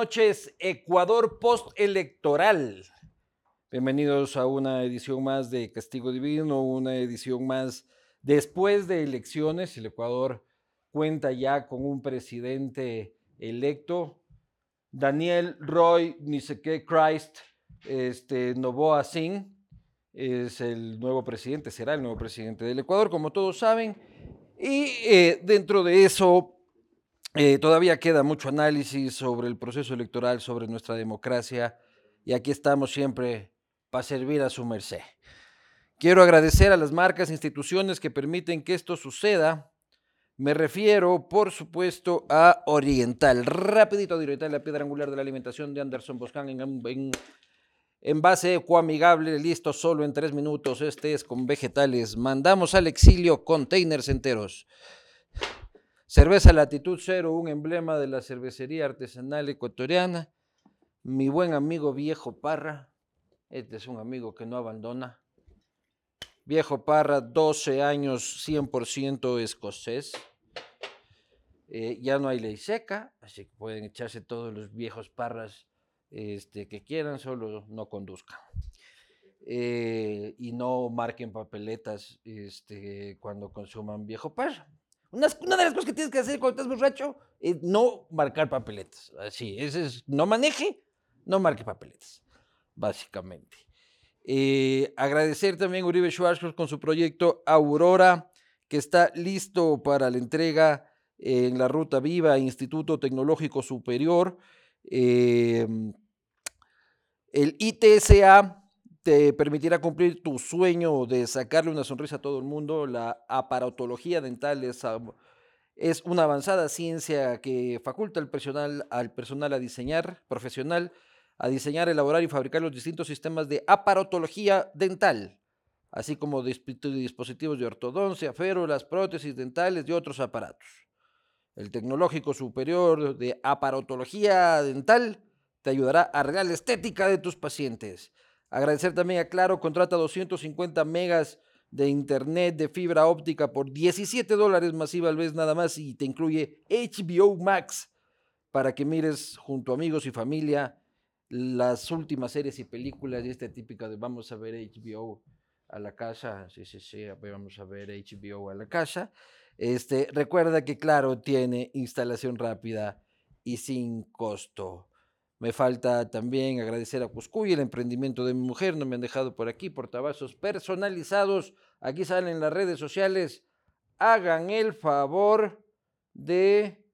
noches, Ecuador postelectoral. Bienvenidos a una edición más de Castigo Divino, una edición más después de elecciones. El Ecuador cuenta ya con un presidente electo, Daniel Roy Niseque Christ este, Novoa Singh es el nuevo presidente, será el nuevo presidente del Ecuador, como todos saben. Y eh, dentro de eso eh, todavía queda mucho análisis sobre el proceso electoral, sobre nuestra democracia, y aquí estamos siempre para servir a su merced. Quiero agradecer a las marcas e instituciones que permiten que esto suceda. Me refiero, por supuesto, a Oriental. Rapidito, Oriental, la piedra angular de la alimentación de Anderson Boscan en, en Envase ecoamigable, listo solo en tres minutos. Este es con vegetales. Mandamos al exilio containers enteros. Cerveza Latitud Cero, un emblema de la cervecería artesanal ecuatoriana. Mi buen amigo Viejo Parra. Este es un amigo que no abandona. Viejo Parra, 12 años, 100% escocés. Eh, ya no hay ley seca, así que pueden echarse todos los viejos parras este, que quieran, solo no conduzcan. Eh, y no marquen papeletas este, cuando consuman viejo par. Una, una, de las cosas que tienes que hacer cuando estás borracho es no marcar papeletas. Así, ese es, no maneje, no marque papeletas, básicamente. Eh, agradecer también a Uribe Schwarzkopf con su proyecto Aurora, que está listo para la entrega en la Ruta Viva, Instituto Tecnológico Superior. Eh, el ITSA te permitirá cumplir tu sueño de sacarle una sonrisa a todo el mundo. La aparatología dental es, es una avanzada ciencia que faculta al personal, al personal a diseñar, profesional, a diseñar, elaborar y fabricar los distintos sistemas de aparatología dental, así como dispositivos de ortodoncia, férulas, prótesis dentales y otros aparatos. El Tecnológico Superior de Aparatología Dental te ayudará a arreglar la estética de tus pacientes. Agradecer también a Claro, contrata 250 megas de internet de fibra óptica por 17 dólares masiva al mes nada más y te incluye HBO Max para que mires junto a amigos y familia las últimas series y películas y este típico de vamos a ver HBO a la casa, sí, sí, sí, vamos a ver HBO a la casa. Este, recuerda que Claro tiene instalación rápida y sin costo. Me falta también agradecer a Cuscuy el emprendimiento de mi mujer. No me han dejado por aquí portavasos personalizados. Aquí salen las redes sociales. Hagan el favor de.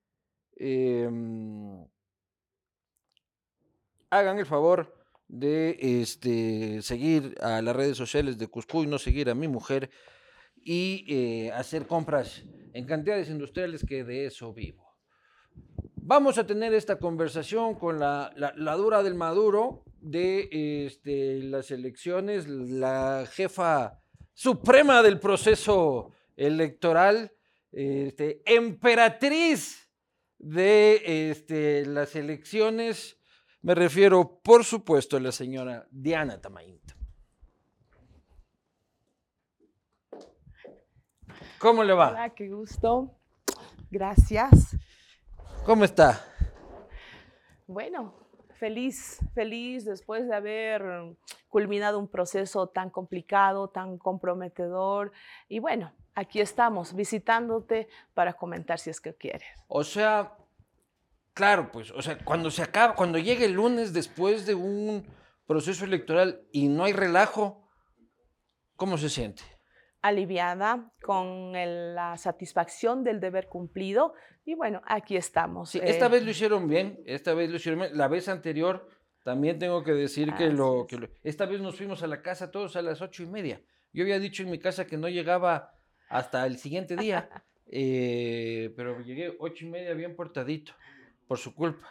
Em, hagan el favor de este, seguir a las redes sociales de Cuscuy, no seguir a mi mujer y eh, hacer compras en cantidades industriales que de eso vivo. Vamos a tener esta conversación con la, dura del Maduro de este, las elecciones, la jefa suprema del proceso electoral, este, emperatriz de este, las elecciones. Me refiero, por supuesto, a la señora Diana Tamainta. ¿Cómo le va? Hola, qué gusto. Gracias. ¿Cómo está? Bueno, feliz, feliz después de haber culminado un proceso tan complicado, tan comprometedor. Y bueno, aquí estamos visitándote para comentar si es que quieres. O sea, claro, pues, o sea, cuando se acaba, cuando llega el lunes después de un proceso electoral y no hay relajo, ¿cómo se siente? Aliviada, con la satisfacción del deber cumplido. Y bueno, aquí estamos. esta eh. vez lo hicieron bien, esta vez lo hicieron bien. La vez anterior también tengo que decir que, lo, que, Esta vez nos fuimos a la casa todos a las ocho y media. Yo había dicho en mi casa que no llegaba hasta el siguiente día, eh, pero llegué ocho y media bien portadito, por su culpa.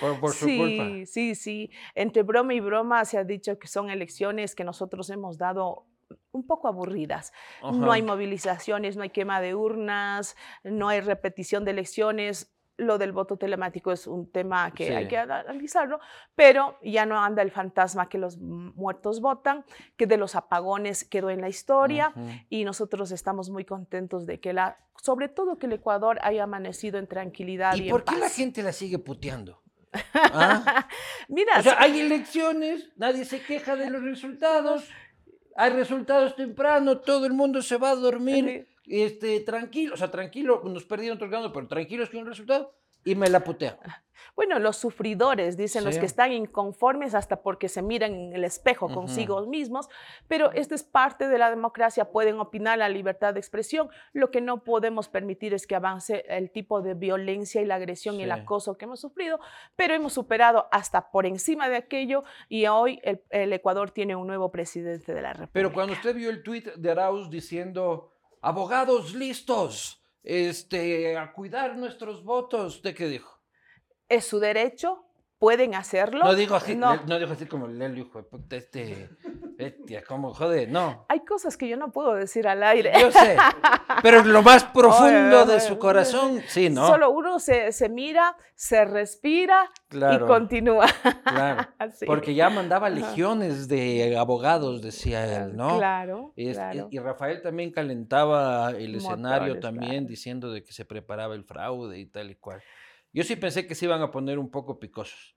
Por, su sí, culpa. sí, sí. Entre broma y broma se ha dicho que son elecciones que nosotros hemos dado un poco aburridas. No hay movilizaciones, no hay quema de urnas, no hay repetición de elecciones. Lo del voto telemático es un tema que hay que analizarlo, pero ya no anda el fantasma que los muertos votan, que de los apagones quedó en la historia y nosotros estamos muy contentos de que la, sobre todo que el Ecuador haya amanecido en tranquilidad. ¿Y, por qué la gente la sigue puteando? ¿Ah? Mira, o sea, hay elecciones, nadie se queja de los resultados, hay resultados temprano, todo el mundo se va a dormir este, tranquilo, o sea, tranquilo, nos perdieron otros pero tranquilos con el resultado y me la putean. Bueno, los sufridores, dicen los que están inconformes hasta porque se miran en el espejo consigo mismos, pero esto es parte de la democracia, pueden opinar la libertad de expresión. Lo que no podemos permitir es que avance el tipo de violencia y la agresión y el acoso que hemos sufrido, pero hemos superado hasta por encima de aquello y hoy el, Ecuador tiene un nuevo presidente de la República. Pero cuando usted vio el tuit de Arauz diciendo, abogados listos, este, a cuidar nuestros votos, ¿de qué dijo? es su derecho, pueden hacerlo. No digo así, no, digo así como Lelo, hijo de puta, este, bestia, como joder, no. Hay cosas que yo no puedo decir al aire. Yo sé, pero lo más profundo de su corazón, sí, ¿no? Solo uno se, se mira, se respira y continúa. Claro, porque ya mandaba legiones de abogados, decía él, ¿no? Claro, Y Rafael también calentaba el escenario también, diciendo de que se preparaba el fraude y tal y cual. Yo sí pensé que se iban a poner un poco picosos.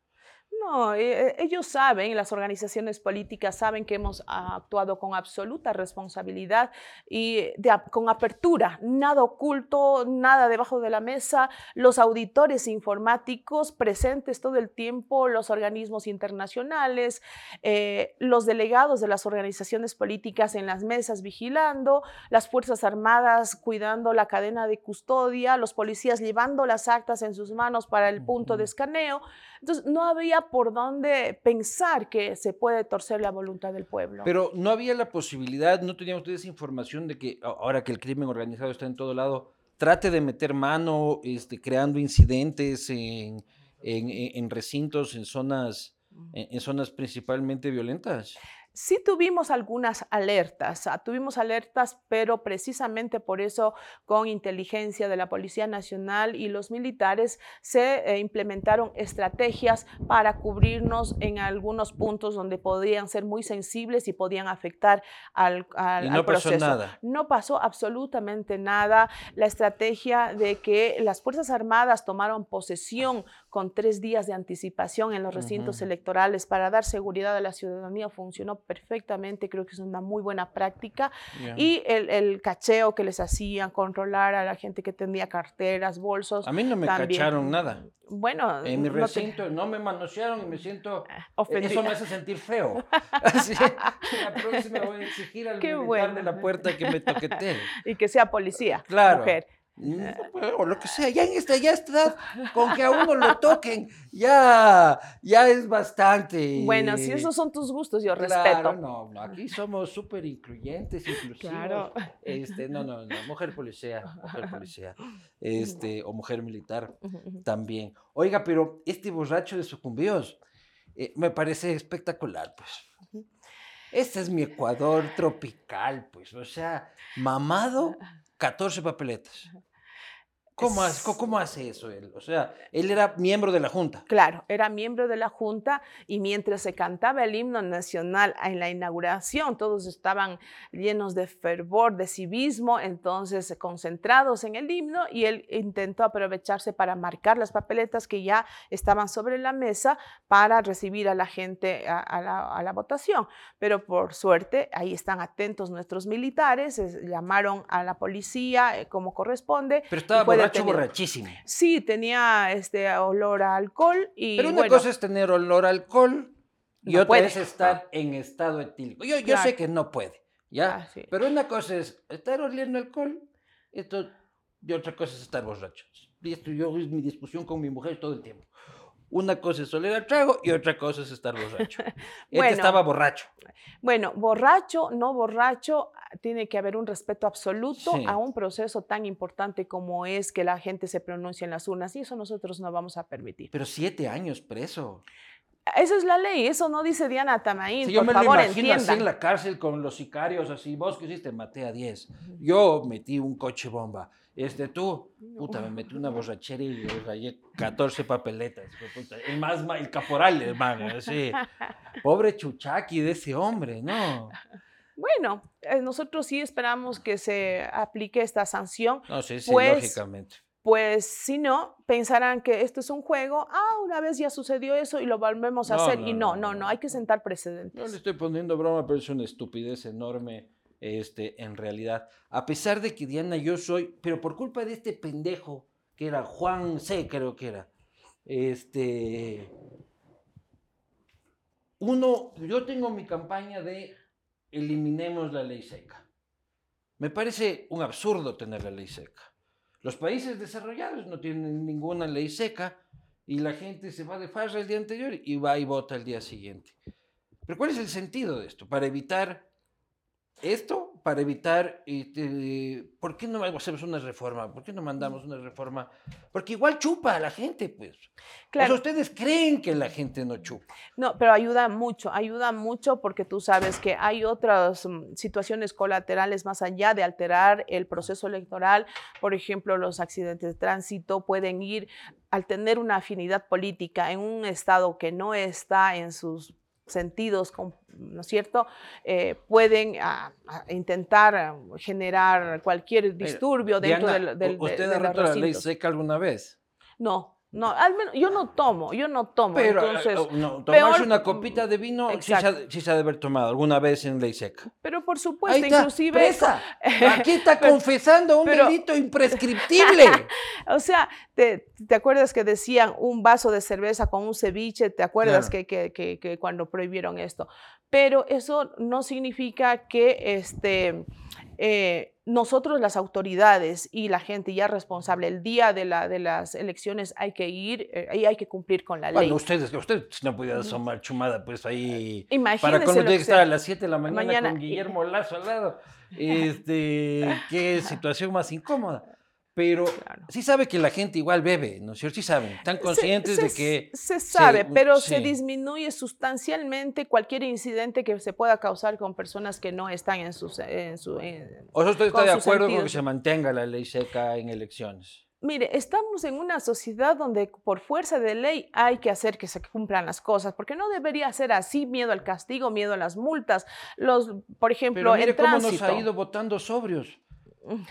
No, eh, ellos saben, las organizaciones políticas saben que hemos actuado con absoluta responsabilidad y con apertura, nada oculto, nada debajo de la mesa, los auditores informáticos presentes todo el tiempo, los organismos internacionales, eh, los delegados de las organizaciones políticas en las mesas vigilando, las Fuerzas Armadas cuidando la cadena de custodia, los policías llevando las actas en sus manos para el punto de escaneo. Entonces, no había por dónde pensar que se puede torcer la voluntad del pueblo. Pero no había la posibilidad, no tenían ustedes información de que ahora que el crimen organizado está en todo lado, trate de meter mano este, creando incidentes en, en, recintos, en zonas, en zonas principalmente violentas. Sí tuvimos algunas alertas, ah, tuvimos alertas, pero precisamente por eso con inteligencia de la Policía Nacional y los militares se eh, implementaron estrategias para cubrirnos en algunos puntos donde podían ser muy sensibles y podían afectar al, al, no Pasó nada. No pasó absolutamente nada. La estrategia de que las Fuerzas Armadas tomaron posesión con tres días de anticipación en los recintos electorales para dar seguridad a la ciudadanía funcionó perfectamente, creo que es una muy buena práctica. Y el, cacheo que les hacían, controlar a la gente que tenía carteras, bolsos. A mí no me cacharon nada. Bueno, en mi recinto no, me manosearon y me siento ofendido. Eso me hace sentir feo. Así, la próxima voy a exigir al militar de la puerta que me toquete. y que sea policía, claro. mujer. Mm, pues, o lo que sea, ya en esta ya está, con que a uno lo toquen, ya, ya es bastante. Bueno, si esos son tus gustos, yo respeto. No, no, aquí somos súper incluyentes, inclusivos. Claro. Este, no, no, no, mujer policía, mujer policía, este, o mujer militar también. Oiga, pero este borracho de sucumbíos eh, me parece espectacular, pues. Este es mi Ecuador tropical, pues, o sea, mamado, 14 papeletas. ¿Cómo hace, ¿Cómo hace, eso él? O sea, él era miembro de la Junta. Claro, era miembro de la Junta y mientras se cantaba el himno nacional en la inauguración, todos estaban llenos de fervor, de civismo, entonces concentrados en el himno y él intentó aprovecharse para marcar las papeletas que ya estaban sobre la mesa para recibir a la gente a, la, votación. Pero por suerte, ahí están atentos nuestros militares, llamaron a la policía eh, como corresponde. Pero estaba borracho, borrachísimo. Sí, tenía este olor a alcohol y Pero una cosa es tener olor a alcohol y otra es estar en estado etílico. Yo, yo sé que no puede, ¿ya? Ah, Pero una cosa es estar oliendo alcohol esto, y otra cosa es estar borracho. Y esto yo es mi discusión con mi mujer todo el tiempo. Una cosa es oler al trago y otra cosa es estar borracho. Este estaba borracho. Bueno, borracho, no borracho, tiene que haber un respeto absoluto a un proceso tan importante como es que la gente se pronuncie en las urnas y eso nosotros no vamos a permitir. Pero siete años preso. Esa es la ley, eso no dice Diana Tamaín. Si yo me lo imagino así en la cárcel con los sicarios, así, vos que hiciste, maté a 10. Yo metí un coche bomba. Este, tú, puta, me metí una borrachera y rayé 14 papeletas. El más, el caporal, hermano, así. Pobre chuchaqui de ese hombre, ¿no? Bueno, eh, nosotros sí esperamos que se aplique esta sanción. No, sí, sí, pues, lógicamente pues si no, pensarán que esto es un juego, ah, una vez ya sucedió eso y lo volvemos a hacer. y no, no, no, hay que sentar precedentes. No le estoy poniendo broma, pero es una estupidez enorme este, en realidad. A pesar de que Diana yo soy, pero por culpa de este pendejo, que era Juan C, creo que era, este, uno, yo tengo mi campaña de eliminemos la ley seca. Me parece un absurdo tener la ley seca. Los países desarrollados no tienen ninguna ley seca y la gente se va de farra el día anterior y va y vota el día siguiente. Pero ¿cuál es el sentido de esto? Para evitar esto para evitar, este, ¿por qué no hacemos una reforma? ¿Por qué no mandamos una reforma? Porque igual chupa a la gente, pues. Claro. ustedes creen que la gente no chupa. No, pero ayuda mucho, ayuda mucho porque tú sabes que hay otras mm, situaciones colaterales más allá de alterar el proceso electoral. Por ejemplo, los accidentes de tránsito pueden ir al tener una afinidad política en un estado que no está en sus sentidos, ¿no es cierto?, eh, pueden ah, ah, intentar ah, generar cualquier disturbio dentro del, del, ¿Usted ha roto la ley seca alguna vez? No. No, al menos yo no tomo, yo no tomo. Pero, entonces, oh, no, tomarse una copita de vino sí se, se, ha de haber tomado alguna vez en ley seca. Pero por supuesto, inclusive. Aquí está confesando un delito imprescriptible. o sea, te, te, acuerdas que decían un vaso de cerveza con un ceviche? ¿Te acuerdas que, que, que, que cuando prohibieron esto? Pero eso no significa que este eh, nosotros las autoridades y la gente ya responsable, el día de, la, de las elecciones hay que ir eh, y hay que cumplir con la ley. Bueno, ustedes, ustedes no podían asomar chumada, pues ahí... Imagínense para cuando tiene que estar a las 7 de la mañana, con Guillermo Lazo al lado. Este, qué situación más incómoda. Pero sí sabe que la gente igual bebe, ¿no es cierto? Sí saben, están conscientes de que... Se sabe, pero se disminuye sustancialmente cualquier incidente que se pueda causar con personas que no están en, sus, en su... ¿O sea, usted está de acuerdo con que se mantenga la ley seca en elecciones? Mire, estamos en una sociedad donde por fuerza de ley hay que hacer que se cumplan las cosas, porque no debería ser así, miedo al castigo, miedo a las multas. Los, por ejemplo, Pero mire cómo nos ha ido votando sobrios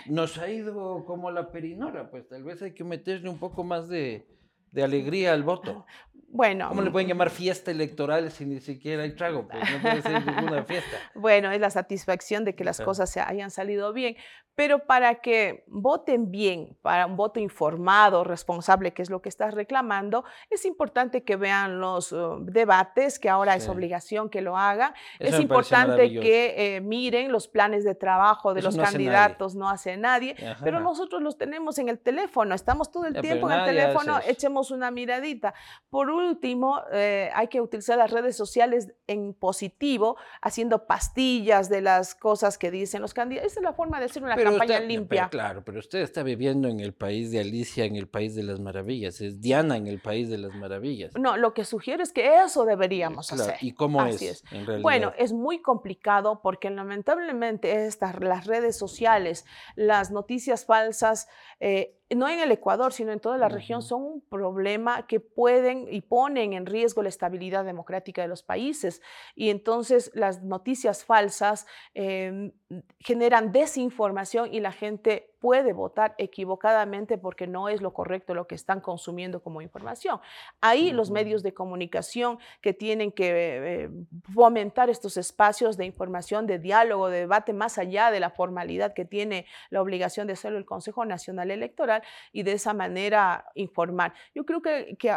nos ha ido como la perinola, pues tal vez hay que meterle un poco más de, de alegría al voto. Bueno. ¿Cómo le pueden llamar fiesta electoral si ni siquiera hay trago? Pues no puede ser ninguna fiesta. Bueno, es la satisfacción de que las cosas se hayan salido bien, pero para que voten bien, para un voto informado, responsable, que es lo que estás reclamando, es importante que vean los uh, debates, que ahora es obligación que lo hagan. es importante que eh, miren los planes de trabajo de los candidatos, no hace nadie, pero nosotros los tenemos en el teléfono, estamos todo el tiempo en el teléfono, echemos una miradita. Por último, eh, hay que utilizar las redes sociales en positivo, haciendo pastillas de las cosas que dicen los candidatos. Esa es la forma de hacer una campaña limpia. claro, pero usted está viviendo en el país de Alicia, en el país de las maravillas. Es Diana en el país de las maravillas. No, lo que sugiero es que eso deberíamos hacer. ¿Y cómo es, En realidad? Bueno, es muy complicado porque lamentablemente estas, las redes sociales, las noticias falsas, eh, no en el Ecuador, sino en toda la región, son un problema que pueden y ponen en riesgo la estabilidad democrática de los países. Y entonces las noticias falsas em, generan desinformación y la gente puede votar equivocadamente porque no es lo correcto lo que están consumiendo como información. Ahí los medios de comunicación que tienen que eh, fomentar estos espacios de información, de diálogo, de debate, más allá de la formalidad que tiene la obligación de hacerlo el Consejo Nacional Electoral y de esa manera informar. Yo creo que, que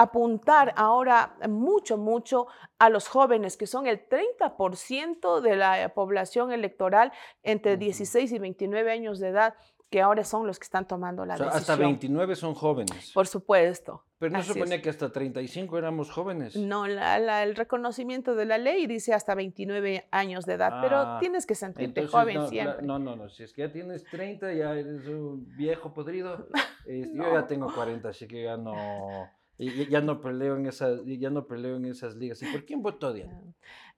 apuntar ahora mucho, mucho a los jóvenes, que son el 30% de la población electoral entre 16 y 29 años de edad, que ahora son los que están tomando la decisión. Hasta 29 son jóvenes. Por supuesto. Pero no se supone que hasta 35 éramos jóvenes. No, el reconocimiento de la ley dice hasta 29 años de edad, pero ah, tienes que sentirte joven siempre. no, no, no, si es que ya tienes 30, ya eres un viejo podrido. Este, yo ya tengo 40, así que ya no ya no peleo en esas, ya no peleo en esas ligas. ¿Y por quién votó, Diana?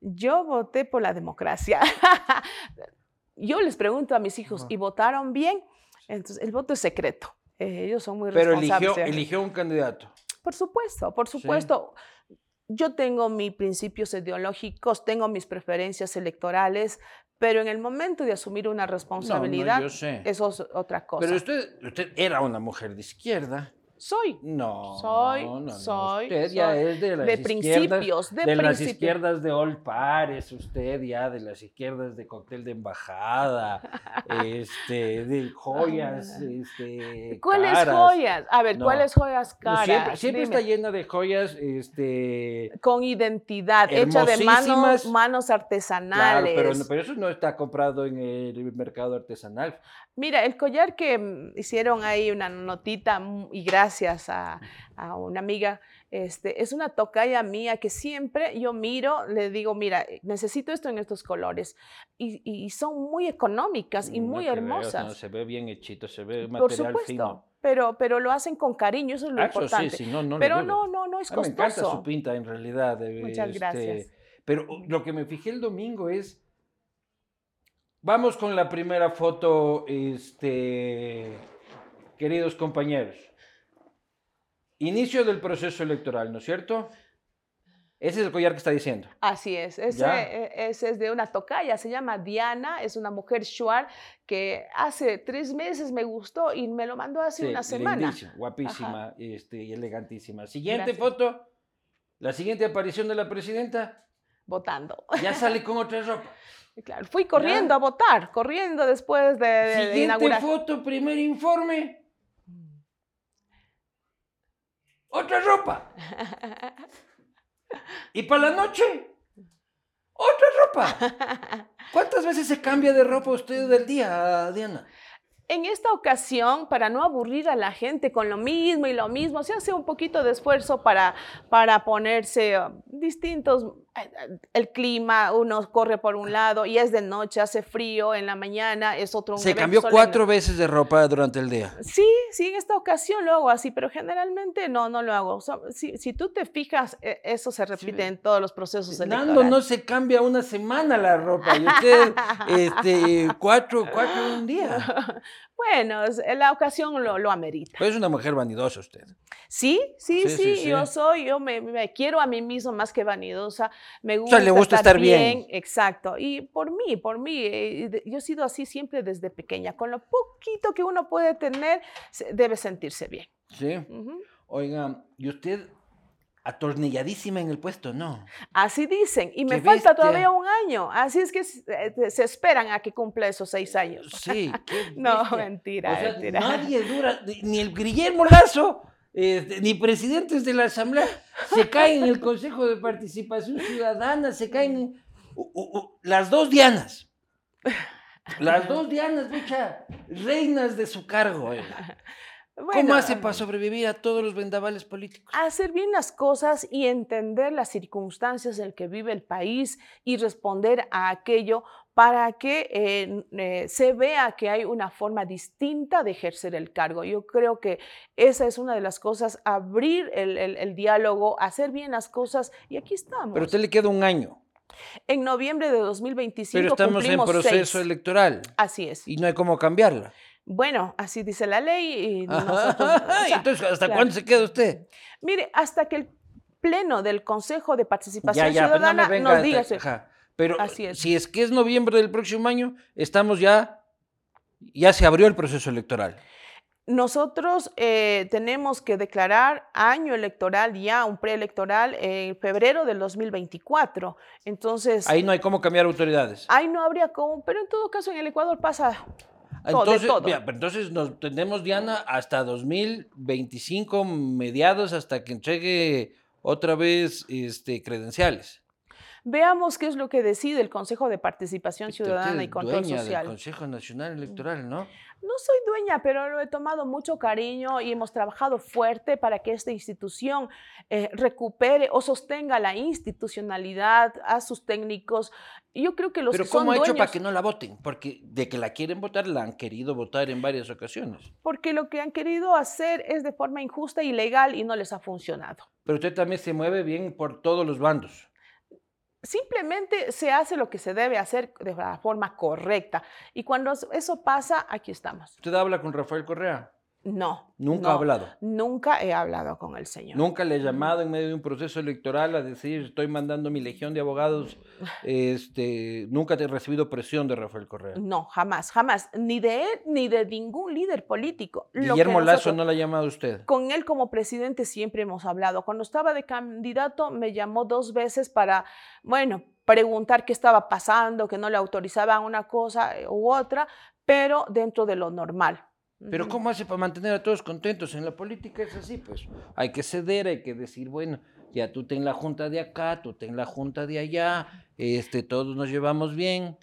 Yo voté por la democracia. Yo les pregunto a mis hijos, ¿y votaron bien? Entonces, el voto es secreto. Eh, ellos son muy Pero responsables. Pero eligió, eligió un candidato. Por supuesto, por supuesto. yo tengo mis principios ideológicos, tengo mis preferencias electorales, pero en el momento de asumir una responsabilidad, eso es otra cosa. Pero usted, usted era una mujer de izquierda. Soy. No. Soy. No, no, soy. Usted ya es de las de principios, de, las izquierdas de All Pares, usted ya de las izquierdas de cóctel de embajada, este, de joyas, este. ¿Cuáles joyas? A ver, ¿cuáles joyas caras? siempre, está llena de joyas, este. Con identidad, hecha de manos, manos artesanales. Claro, pero, pero eso no está comprado en el mercado artesanal. Mira, el collar que mm, hicieron ahí una notita mm, y gracias a, una amiga, este, es una tocaya mía que siempre yo miro, le digo, mira, eh, necesito esto en estos colores. Y, son muy económicas y muy hermosas. se ve bien hechito, se ve material Por supuesto. Pero, pero lo hacen con cariño, eso es lo importante. Sí, no, no pero no, no, no es costoso. me encanta su pinta en realidad. Muchas este, gracias. Pero lo que me fijé el domingo es Vamos con la primera foto, este, queridos compañeros. Inicio del proceso electoral, ¿no es cierto? Ese es el collar que está diciendo. Así es, ese, e, es de una tocaya, se llama Diana, es una mujer shuar que hace tres meses me gustó y me lo mandó hace una semana. guapísima este, y elegantísima. Siguiente foto, la siguiente aparición de la presidenta. Votando. Ya sale con otra ropa. Claro, fui corriendo a votar, corriendo después de, de Siguiente foto, primer informe. Otra ropa. ¿Y para la noche? Otra ropa. ¿Cuántas veces se cambia de ropa usted del día, Diana? En esta ocasión, para no aburrir a la gente con lo mismo y lo mismo, se hace un poquito de esfuerzo para, para ponerse uh, distintos el clima, uno corre por un lado y es de noche, hace frío, en la mañana es otro. Se cambió cuatro veces de ropa durante el día. Sí, sí, en esta ocasión lo hago así, pero generalmente no, no lo hago. si, si, tú te fijas, e, eso se repite en todos los procesos electorales. Nando no se cambia una semana la ropa y usted este, cuatro, cuatro en un día. Bueno, la ocasión lo, lo amerita. Pues es una mujer vanidosa usted. Sí, sí, sí, yo soy, yo me, me, quiero a mí mismo más que vanidosa. Me gusta, le gusta estar, bien. Exacto. Y por mí, por mí, eh, yo he sido así siempre desde pequeña. Con lo poquito que uno puede tener, debe sentirse bien. Sí. Oiga, ¿y usted atornilladísima en el puesto, no. Así dicen, y me falta todavía un año, así es que eh, se esperan a que cumpla esos seis años. Sí, qué No, mentira, mentira. Nadie dura, ni el Guillermo Lazo, este, ni presidentes de la Asamblea, se caen en el Consejo de Participación Ciudadana, se caen las dos Dianas. Las dos Dianas, mucha, reinas de su cargo. Eh. ¿Cómo hace para sobrevivir a todos los vendavales políticos? Hacer bien las cosas y entender las circunstancias en que vive el país y responder a aquello para que eh, eh, se vea que hay una forma distinta de ejercer el cargo. Yo creo que esa es una de las cosas, abrir el, diálogo, hacer bien las cosas y aquí estamos. Pero a usted le queda un año. En noviembre de 2025 Pero estamos en proceso electoral. Así es. Y no hay cómo cambiarla. Bueno, así dice la ley. Y Entonces, ¿hasta cuándo se queda usted? Mire, hasta que el pleno del Consejo de Participación pues Ciudadana nos diga. Pero si es que es noviembre del próximo año, estamos ya, ya se abrió el proceso electoral. Nosotros eh, tenemos que declarar año electoral ya, un preelectoral, en febrero del 2024. Entonces. Ahí no hay cómo cambiar autoridades. Ahí no habría cómo, pero en todo caso en el Ecuador pasa entonces, entonces nos tenemos, Diana, hasta 2025, mediados, hasta que entregue otra vez este, credenciales. Veamos qué es lo que decide el Consejo de Participación Ciudadana y Control Social. Del Consejo Nacional Electoral, ¿no? No soy dueña, pero lo he tomado mucho cariño y hemos trabajado fuerte para que esta institución eh, recupere o sostenga la institucionalidad a sus técnicos. Yo creo que los Pero ¿cómo ha hecho para que no la voten? Porque de que la quieren votar, la han querido votar en varias ocasiones. Porque lo que han querido hacer es de forma injusta y ilegal y no les ha funcionado. Pero usted también se mueve bien por todos los bandos simplemente se hace lo que se debe hacer de la forma correcta. Y cuando eso pasa, aquí estamos. ¿Usted habla con Rafael Correa? No. Nunca ha hablado. Nunca he hablado con el señor. Nunca le he llamado en medio de un proceso electoral a decir estoy mandando mi legión de abogados. Este, nunca te he recibido presión de Rafael Correa. No, jamás, jamás. Ni de él ni de ningún líder político. Guillermo Lazo no la ha llamado usted. Con él como presidente siempre hemos hablado. Cuando estaba de candidato me llamó dos veces para, bueno, preguntar qué estaba pasando, que no le autorizaban una cosa eh, u otra, pero dentro de lo normal pero ¿cómo hace para mantener a todos contentos? En la política es así, pues hay que ceder, hay que decir, bueno, ya tú ten la junta de acá, tú ten la junta de allá, este, todos nos llevamos bien.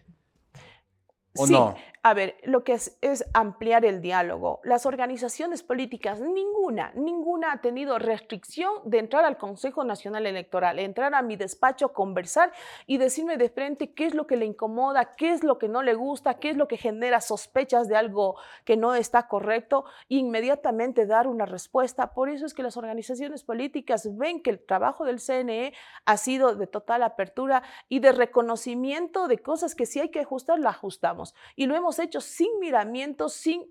¿O no? A ver, lo que es, ampliar el diálogo. Las organizaciones políticas, ninguna, ninguna ha tenido restricción de entrar al Consejo Nacional Electoral, entrar a mi despacho, conversar y decirme de frente qué es lo que le incomoda, qué es lo que no le gusta, qué es lo que genera sospechas de algo que no está correcto, e inmediatamente dar una respuesta. Por eso es que las organizaciones políticas ven que el trabajo del CNE ha sido de total apertura y de reconocimiento de cosas que si hay que ajustar, lo ajustamos. Y lo hemos hecho sin miramientos, sin...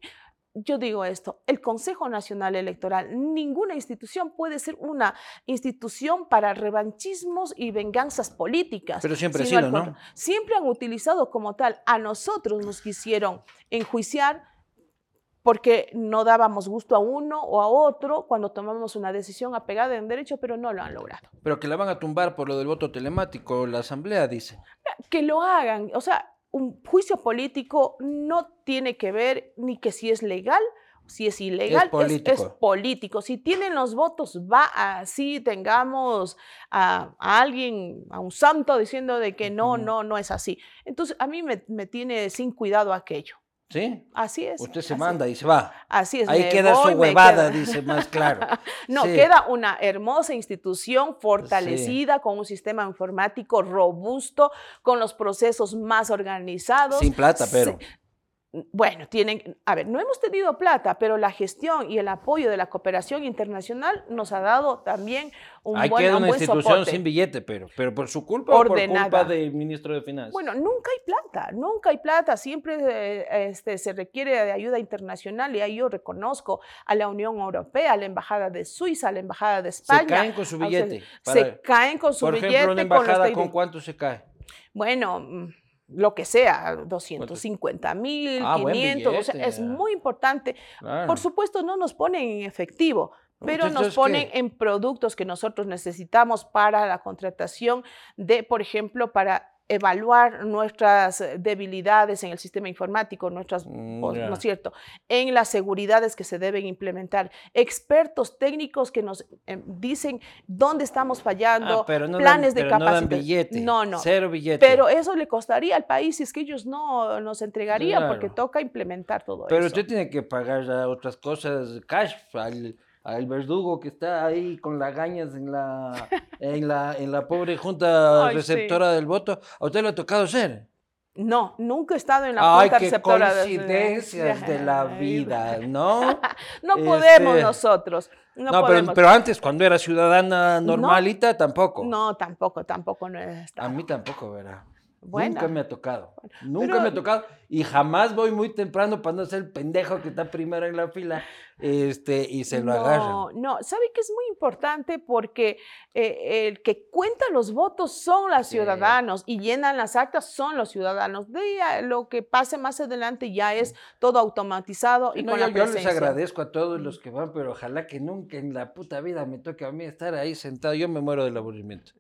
Yo digo esto, el Consejo Nacional Electoral, ninguna institución puede ser una institución para revanchismos y venganzas políticas. Pero siempre ha sido, ¿no? Siempre han utilizado como tal. A nosotros nos quisieron enjuiciar porque no dábamos gusto a uno o a otro cuando tomamos una decisión apegada en derecho, pero no lo han logrado. Pero que la van a tumbar por lo del voto telemático, la Asamblea dice. Que lo hagan, o sea, un juicio político no tiene que ver ni que si es legal, si es ilegal, es político. Si tienen los votos, va así tengamos a, alguien, a un santo diciendo de que no, no, no es así. Entonces, a mí me, me tiene sin cuidado aquello. ¿Sí? Así es. Usted se manda y se va. Así es. Ahí queda su huevada, dice más claro. no, queda una hermosa institución fortalecida con un sistema informático robusto, con los procesos más organizados. Sin plata, pero bueno, tienen, a ver, no hemos tenido plata, pero la gestión y el apoyo de la cooperación internacional nos ha dado también un Hay buen, una institución sin billete, pero, pero por su culpa o por culpa del ministro de Finanzas. Bueno, nunca hay plata, nunca hay plata, siempre eh, este, se requiere de ayuda internacional y ahí yo reconozco a la Unión Europea, a la Embajada de Suiza, a la Embajada de España. Se caen con su billete. se caen con su billete. Por ejemplo, una embajada, ¿con cuánto se cae? Bueno lo que sea, 250 mil, 500, ah, o sea, es muy importante. Por supuesto, no nos ponen en efectivo, pero nos ponen en productos que nosotros necesitamos para la contratación de, por ejemplo, para evaluar nuestras debilidades en el sistema informático, nuestras, mm, ¿no es cierto?, en las seguridades que se deben implementar, expertos técnicos que nos em, dicen dónde estamos fallando, ah, planes de capacitación. No, no, cero billete. Pero eso le costaría al país si es que ellos no nos entregarían, porque toca implementar todo eso. Pero usted tiene que pagar otras cosas, cash, al al verdugo que está ahí con las gañas en la, en la, en la pobre junta receptora del voto. ¿A usted le ha tocado ser? No, nunca he estado en la junta receptora. Ay, qué coincidencias de la vida, ¿no? no podemos este, nosotros. No, Pero, antes, cuando era ciudadana normalita, tampoco. No, tampoco, tampoco no estado. A mí tampoco, ¿verdad? Nunca me ha tocado. Nunca me ha tocado. Y jamás voy muy temprano para no ser el pendejo que está primero en la fila este, y se lo no, No, sabe que es muy importante porque eh, el que cuenta los votos son los ciudadanos y llenan las actas son los ciudadanos. De lo que pase más adelante ya es todo automatizado y con yo, la presencia. Yo les agradezco a todos los que van, pero ojalá que nunca en la puta vida me toque a mí estar ahí sentado. Yo me muero del aburrimiento.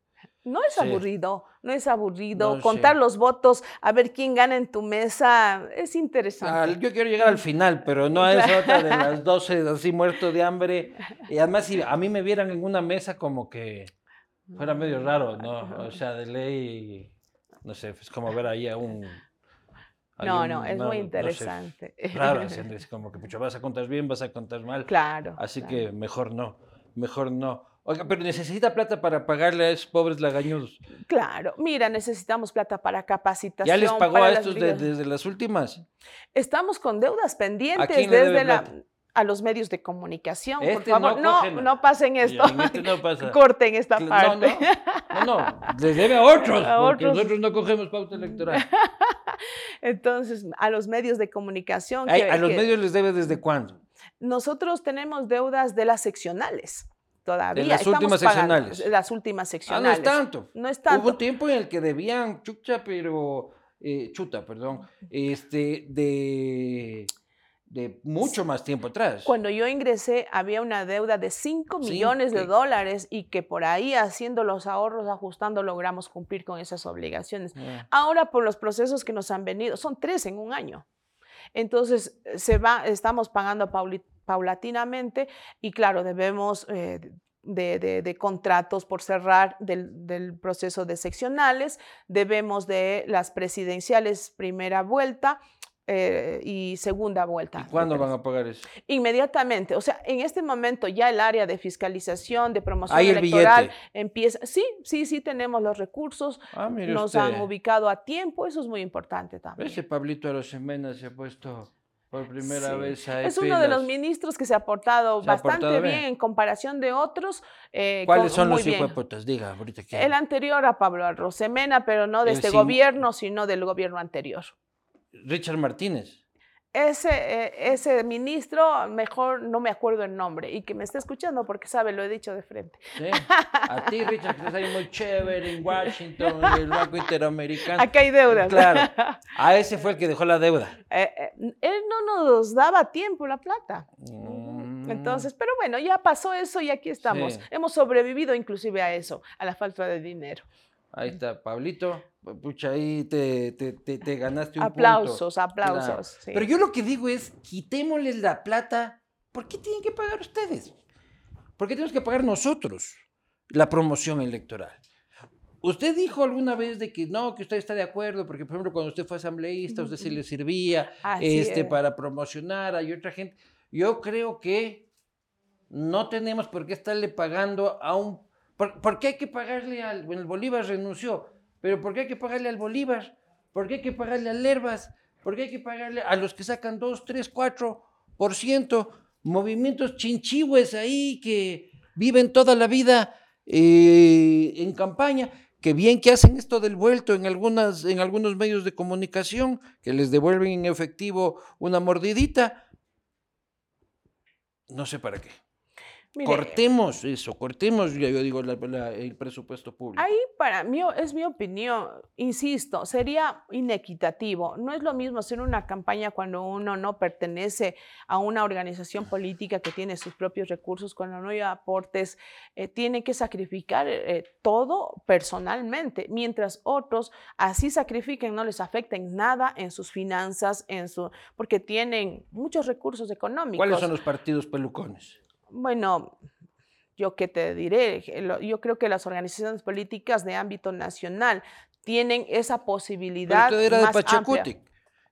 No es aburrido, no es aburrido. Contar los votos, a ver quién gana en tu mesa, es interesante. yo quiero llegar al final, pero no es otra de las 12 así muerto de hambre. Y además, si a mí me vieran en una mesa como que fuera medio raro, ¿no? O sea, de ley, no sé, es como ver ahí a un... no, no, es muy interesante. claro, es como que vas a contar bien, vas a contar mal. Claro. Así que mejor no, mejor no. Oiga, pero necesita plata para pagarle a esos pobres lagañudos. Claro, mira, necesitamos plata para capacitación. ¿Ya les pagó a estos desde las últimas? Estamos con deudas pendientes desde la a los medios de comunicación. por este favor, no, no, pasen esto. Este no pasa. Corten esta parte. No, no, no, les debe a otros, a porque otros. nosotros no cogemos pauta electoral. Entonces, a los medios de comunicación. ¿A los medios les debe desde cuándo? Nosotros tenemos deudas de las seccionales. Todavía. De las últimas seccionales. Las últimas seccionales. Ah, no es tanto. No es tanto. Hubo un tiempo en el que debían chucha, pero. Eh, chuta, perdón. Este, de de mucho más tiempo atrás. Cuando yo ingresé había una deuda de 5 millones de dólares y que por ahí haciendo los ahorros, ajustando, logramos cumplir con esas obligaciones. Ah. Ahora por los procesos que nos han venido, son tres en un año. Entonces, se va, estamos pagando paulatinamente y claro, debemos... Eh, de, contratos por cerrar del, del, proceso de seccionales, debemos de las presidenciales primera vuelta, eh, y segunda vuelta. ¿Y cuándo van a pagar eso? Inmediatamente. O sea, en este momento ya el área de fiscalización, de promoción electoral empieza. Sí, sí, sí tenemos los recursos. Ah, nos han ubicado a tiempo. Eso es muy importante también. Ese Pablito Arosemena se ha puesto por primera vez a Es uno de los ministros que se ha portado bastante bien. en comparación de otros. Eh, ¿Cuáles son los hijueputas? Diga, ahorita El anterior a Pablo Arosemena, pero no de este gobierno, sino del gobierno anterior. Richard Martínez. Ese, eh, ese ministro, mejor no me acuerdo el nombre y que me esté escuchando porque sabe, lo he dicho de frente. A ti, Richard, que estás muy chévere en Washington, en el Banco Interamericano. Acá hay deudas. Claro. A ese fue el que dejó la deuda. Eh, eh, él no nos daba tiempo la plata. Mm. Entonces, pero bueno, ya pasó eso y aquí estamos. Hemos sobrevivido inclusive a eso, a la falta de dinero. Ahí está, Pablito. Pucha, ahí te, te, te, ganaste un aplausos, punto. Aplausos, aplausos. Pero yo lo que digo es, quitémosles la plata. ¿Por qué tienen que pagar ustedes? ¿Por qué tenemos que pagar nosotros la promoción electoral? Usted dijo alguna vez de que no, que usted está de acuerdo, porque por ejemplo cuando usted fue asambleísta, usted se le servía este, para promocionar, hay otra gente. Yo creo que no tenemos por qué estarle pagando a un ¿Por, qué hay que pagarle al... Bueno, el Bolívar renunció, pero ¿por qué hay que pagarle al Bolívar? ¿Por qué hay que pagarle al Lervas? ¿Por qué hay que pagarle a los que sacan 2, 3, 4%? Movimientos chinchihues ahí que viven toda la vida eh, en campaña, que bien que hacen esto del vuelto en, algunas, en algunos medios de comunicación, que les devuelven en efectivo una mordidita. No sé para qué cortemos eso, cortemos, yo digo, el presupuesto público. Ahí para mí es mi opinión, insisto, sería inequitativo. No es lo mismo hacer una campaña cuando uno no pertenece a una organización política que tiene sus propios recursos, cuando no hay aportes, eh, tiene que sacrificar eh, todo personalmente, mientras otros así sacrifiquen, no les afecten nada en sus finanzas, en su, porque tienen muchos recursos económicos. ¿Cuáles son los partidos pelucones? Bueno, yo qué te diré, yo creo que las organizaciones políticas de ámbito nacional tienen esa posibilidad. Pero era de Pachacutic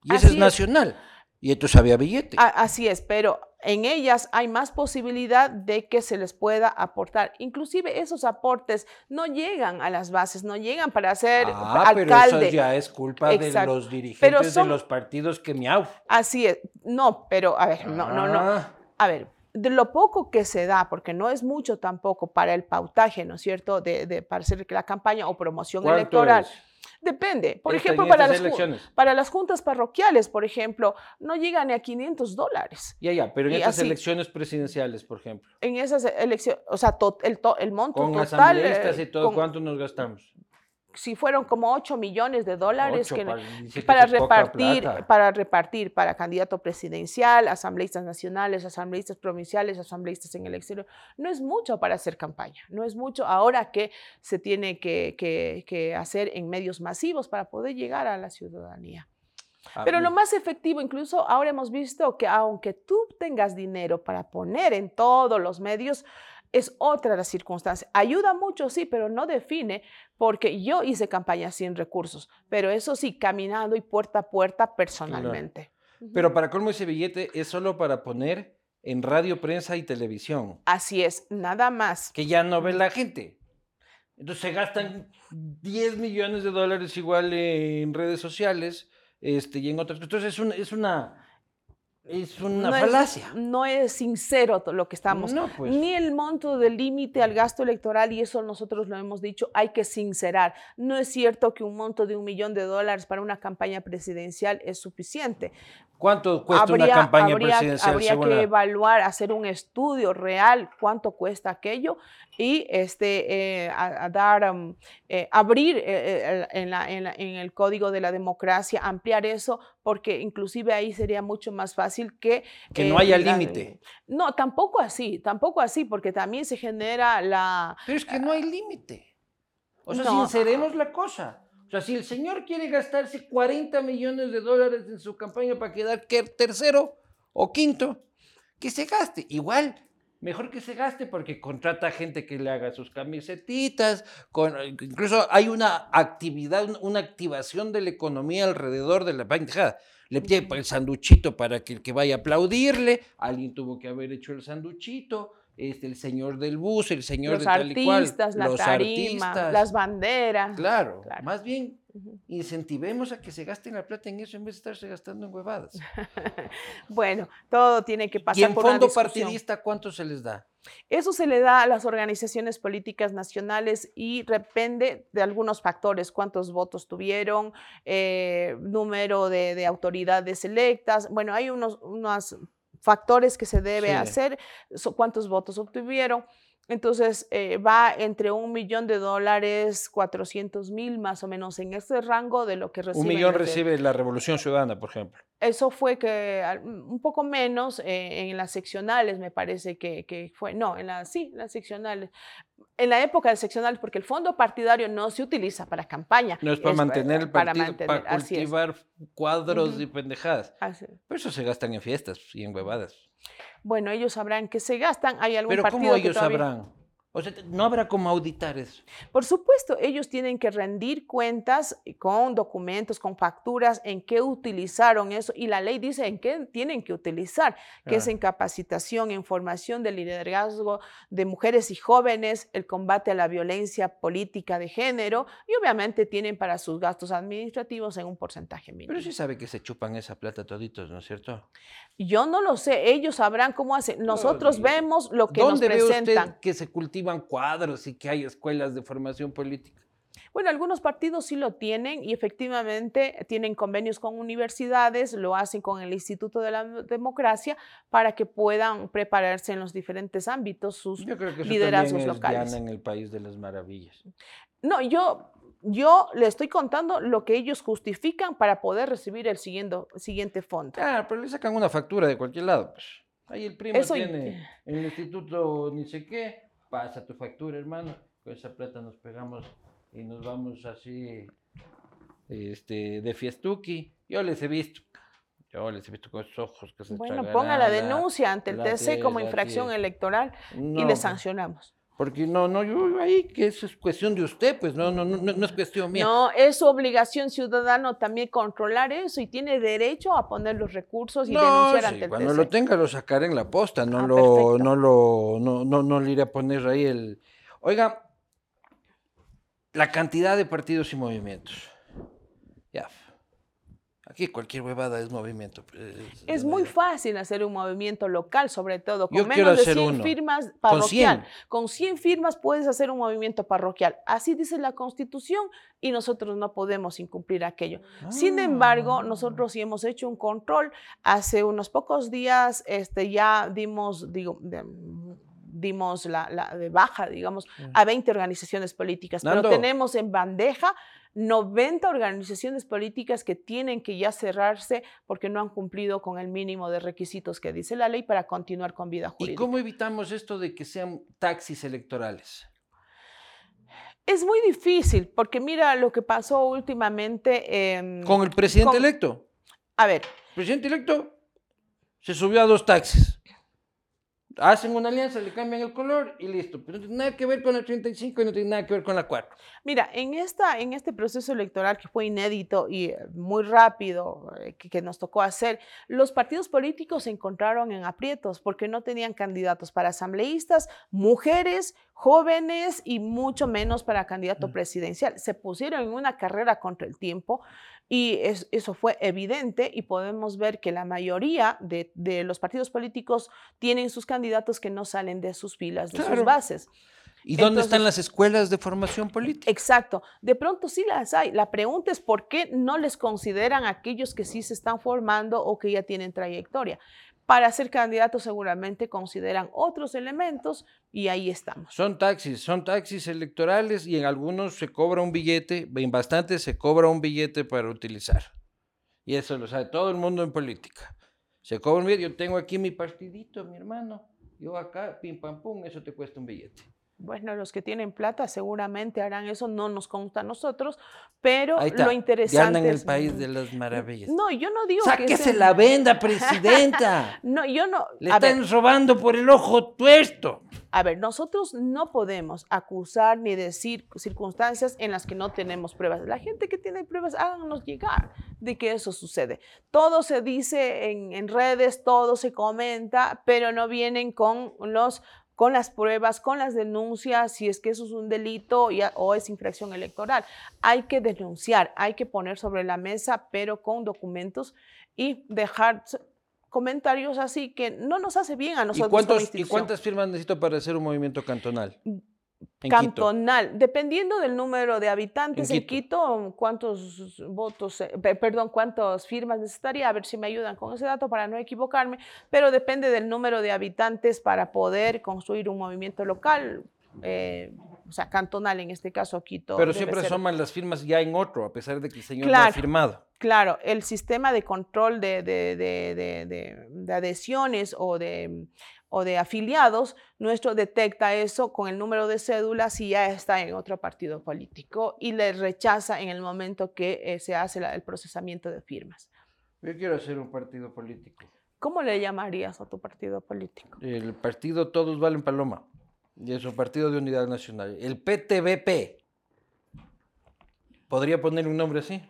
y ese es nacional. Y entonces había billete. Así es, pero en ellas hay más posibilidad de que se les pueda aportar. Inclusive esos aportes no llegan a las bases, no llegan para ser ah, alcalde. Pero eso ya es culpa de los dirigentes de los partidos que miau. Así es. No, pero a ver, no, no, no. Ah. A ver, de lo poco que se da, porque no es mucho tampoco para el pautaje, ¿no es cierto?, de, para hacer la campaña o promoción electoral. Depende. Por ejemplo, para las, para las, juntas parroquiales, por ejemplo, no llegan ni a 500 dólares. Ya, ya, pero en esas elecciones presidenciales, por ejemplo. En esas elecciones, o sea, el, el monto con total. asambleístas y todo, ¿cuánto nos gastamos? Si fueron como 8 millones de dólares para, repartir, para repartir para candidato presidencial, asambleístas nacionales, asambleístas provinciales, asambleístas en el exterior. No es mucho para hacer campaña, no es mucho ahora que se tiene que, que, hacer en medios masivos para poder llegar a la ciudadanía. Ah, Pero lo más efectivo, incluso ahora hemos visto que aunque tú tengas dinero para poner en todos los medios, es otra de las circunstancias. Ayuda mucho, sí, pero no define, porque yo hice campaña sin recursos, pero eso sí, caminando y puerta a puerta personalmente. Pero para colmo ese billete es solo para poner en radio, prensa y televisión. Así es, nada más. Que ya no ve la gente. Entonces se gastan 10 millones de dólares igual en redes sociales este, y en otras. Entonces es es una es una falacia. no es sincero lo que estamos. Pues. Ni el monto del límite al gasto electoral, y eso nosotros lo hemos dicho, hay que sincerar. No es cierto que un monto de un millón de dólares para una campaña presidencial es suficiente. ¿Cuánto cuesta una campaña presidencial? Habría que evaluar, hacer un estudio real, cuánto cuesta aquello y este, eh, a, dar, um, eh, abrir eh, en, en, el código de la democracia, ampliar eso, porque inclusive ahí sería mucho más fácil que... Que no haya límite. No, tampoco así, tampoco así, porque también se genera la... Pero es que no hay límite. O sea, sinceremos la cosa. O sea, si el señor quiere gastarse 40 millones de dólares en su campaña para quedar tercero o quinto, que se gaste. Igual, mejor que se gaste porque contrata gente que le haga sus camisetitas, con, incluso hay una actividad, una activación de la economía alrededor de la bandeja. Le pide el sanduchito para que el que vaya a aplaudirle, alguien tuvo que haber hecho el sanduchito, este, el señor del bus, el señor de tal y cual, la los artistas, las banderas. Claro, más bien incentivemos a que se gasten la plata en eso en vez de estarse gastando en huevadas. bueno, todo tiene que pasar ¿Y en fondo partidista cuánto se les da? Eso se le da a las organizaciones políticas nacionales y depende de algunos factores, cuántos votos tuvieron, eh, número de, autoridades electas. Bueno, hay unos, unos factores que se debe hacer, cuántos votos obtuvieron. Entonces eh, va entre un millón de dólares, 400 mil más o menos en este rango de lo que recibe. Un millón recibe la Revolución Ciudadana, por ejemplo. Eso fue que un poco menos eh, en las seccionales, me parece que, que, fue. No, en las, sí, las seccionales. En la época de seccionales, porque el fondo partidario no se utiliza para campaña. No es para mantener el partido, para, cultivar cuadros y pendejadas. Pero eso se gastan en fiestas y en huevadas. Bueno, ellos sabrán que se gastan. Hay algún Pero partido ¿cómo ellos sabrán? O sea, no habrá cómo auditar eso. Por supuesto, ellos tienen que rendir cuentas con documentos, con facturas, en qué utilizaron eso. Y la ley dice en qué tienen que utilizar, que es en capacitación, en formación de liderazgo de mujeres y jóvenes, el combate a la violencia política de género. Y obviamente tienen para sus gastos administrativos en un porcentaje mínimo. Pero sí sabe que se chupan esa plata toditos, ¿no es cierto? Yo no lo sé. Ellos sabrán cómo hacen. Nosotros vemos lo que nos presentan. ¿Dónde ve usted que se cultiva cuadros y que hay escuelas de formación política. Bueno, algunos partidos sí lo tienen y efectivamente tienen convenios con universidades, lo hacen con el Instituto de la Democracia para que puedan prepararse en los diferentes ámbitos sus yo creo que eso liderazgos es locales. en el país de las maravillas. No, yo yo le estoy contando lo que ellos justifican para poder recibir el siguiente, siguiente fondo. Claro, pero le sacan una factura de cualquier lado. Pues. Ahí el primo tiene en el instituto ni sé qué, pasa tu factura, hermano, con esa plata nos pegamos y nos vamos así este, de fiestuki. Yo les he visto, yo les he visto con esos ojos que se Bueno, ponga la denuncia ante el TC como infracción electoral y le sancionamos. Porque no, no, yo ahí que eso es cuestión de usted, pues no, no, no, no es cuestión mía. No, es su obligación ciudadano también controlar eso y tiene derecho a poner los recursos y denunciar ante el cuando lo tenga lo sacaré en la posta, no ah, lo, no lo, no, no, no le iré a poner ahí el. Oiga, la cantidad de partidos y movimientos. Aquí cualquier huevada es movimiento. Pues, es, muy fácil hacer un movimiento local, sobre todo, con menos de 100 firmas parroquial. Con 100. firmas puedes hacer un movimiento parroquial. Así dice la Constitución y nosotros no podemos incumplir aquello. Sin embargo, ah. nosotros sí hemos hecho un control. Hace unos pocos días este, ya dimos, digo, dimos la, de baja, digamos, mm. a 20 organizaciones políticas, pero tenemos en bandeja 90 organizaciones políticas que tienen que ya cerrarse porque no han cumplido con el mínimo de requisitos que dice la ley para continuar con vida jurídica. ¿Y cómo evitamos esto de que sean taxis electorales? Es muy difícil porque mira lo que pasó últimamente. con el presidente electo. A ver. El presidente electo se subió a dos taxis. Hacen una alianza, le cambian el color y listo. Pero no tiene nada que ver con el 35 y no tiene nada que ver con la 4. Mira, en, esta, en este proceso electoral que fue inédito y eh, muy rápido eh, que, que, nos tocó hacer, los partidos políticos se encontraron en aprietos porque no tenían candidatos para asambleístas, mujeres, jóvenes y mucho menos para candidato mm. presidencial. Se pusieron en una carrera contra el tiempo y eso fue evidente y podemos ver que la mayoría de, los partidos políticos tienen sus candidatos que no salen de sus filas, de sus bases. ¿Y dónde están las escuelas de formación política? Exacto. De pronto sí las hay. La pregunta es por qué no les consideran aquellos que sí se están formando o que ya tienen trayectoria para ser candidatos seguramente consideran otros elementos y ahí estamos. Son taxis, son taxis electorales y en algunos se cobra un billete, en bastantes se cobra un billete para utilizar. Y eso lo sabe todo el mundo en política. Se cobra un billete, yo tengo aquí mi partidito, mi hermano, yo acá, pim pam pum, eso te cuesta un billete. Bueno, los que tienen plata seguramente harán eso, no nos consta a nosotros, pero lo interesante en el país de las maravillas. No, yo no digo Sáquese que la venda, presidenta. no, yo no. Le están robando por el ojo tuerto. A ver, nosotros no podemos acusar ni decir circunstancias en las que no tenemos pruebas. La gente que tiene pruebas, háganos llegar de que eso sucede. Todo se dice en, en redes, todo se comenta, pero no vienen con los con las pruebas, con las denuncias, si es que eso es un delito o es infracción electoral. Hay que denunciar, hay que poner sobre la mesa, pero con documentos y dejar comentarios así que no nos hace bien a nosotros. ¿Y, ¿y cuántas firmas necesito para hacer un movimiento cantonal? Cantonal, dependiendo del número de habitantes en Quito, cuántos votos, eh, perdón, cuántas firmas necesitaría, a ver si me ayudan con ese dato para no equivocarme, pero depende del número de habitantes para poder construir un movimiento local. Eh, o sea, cantonal en este caso Quito. Pero siempre asoman las firmas ya en otro, a pesar de que el señor no ha firmado. Claro, el sistema de control de, de, de, de adhesiones o de o de afiliados, nuestro detecta eso con el número de cédulas y ya está en otro partido político y le rechaza en el momento que eh, se hace el procesamiento de firmas. Yo quiero hacer un partido político. ¿Cómo le llamarías a tu partido político? El partido Todos Valen Paloma. Y es un partido de unidad nacional. El PTBP. ¿Podría poner un nombre así?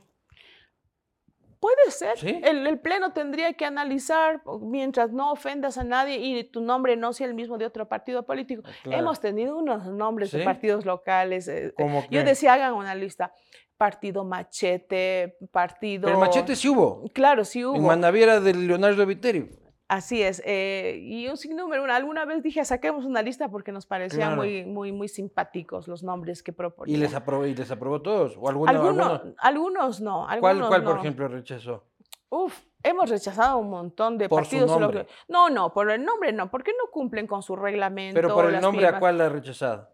Puede ser. El, Pleno tendría que analizar, mientras no ofendas a nadie y tu nombre no sea el mismo de otro partido político. Ah, Hemos tenido unos nombres de partidos locales. Eh, eh, yo decía, hagan una lista. Partido Machete, partido... Pero Machete sí hubo. Claro, sí hubo. En Manaviera de Leonardo Viterio. Así es. Eh, y un sinnúmero, alguna vez dije, saquemos una lista porque nos parecían muy, muy, muy simpáticos los nombres que proponían. ¿Y les aprobó, y les aprobó todos? ¿O Algunos no. ¿Cuál, cuál por ejemplo, rechazó? Uf, hemos rechazado un montón de partidos. no, no, por el nombre no, porque no cumplen con su reglamento. Pero por el nombre, ¿a cuál ha rechazado?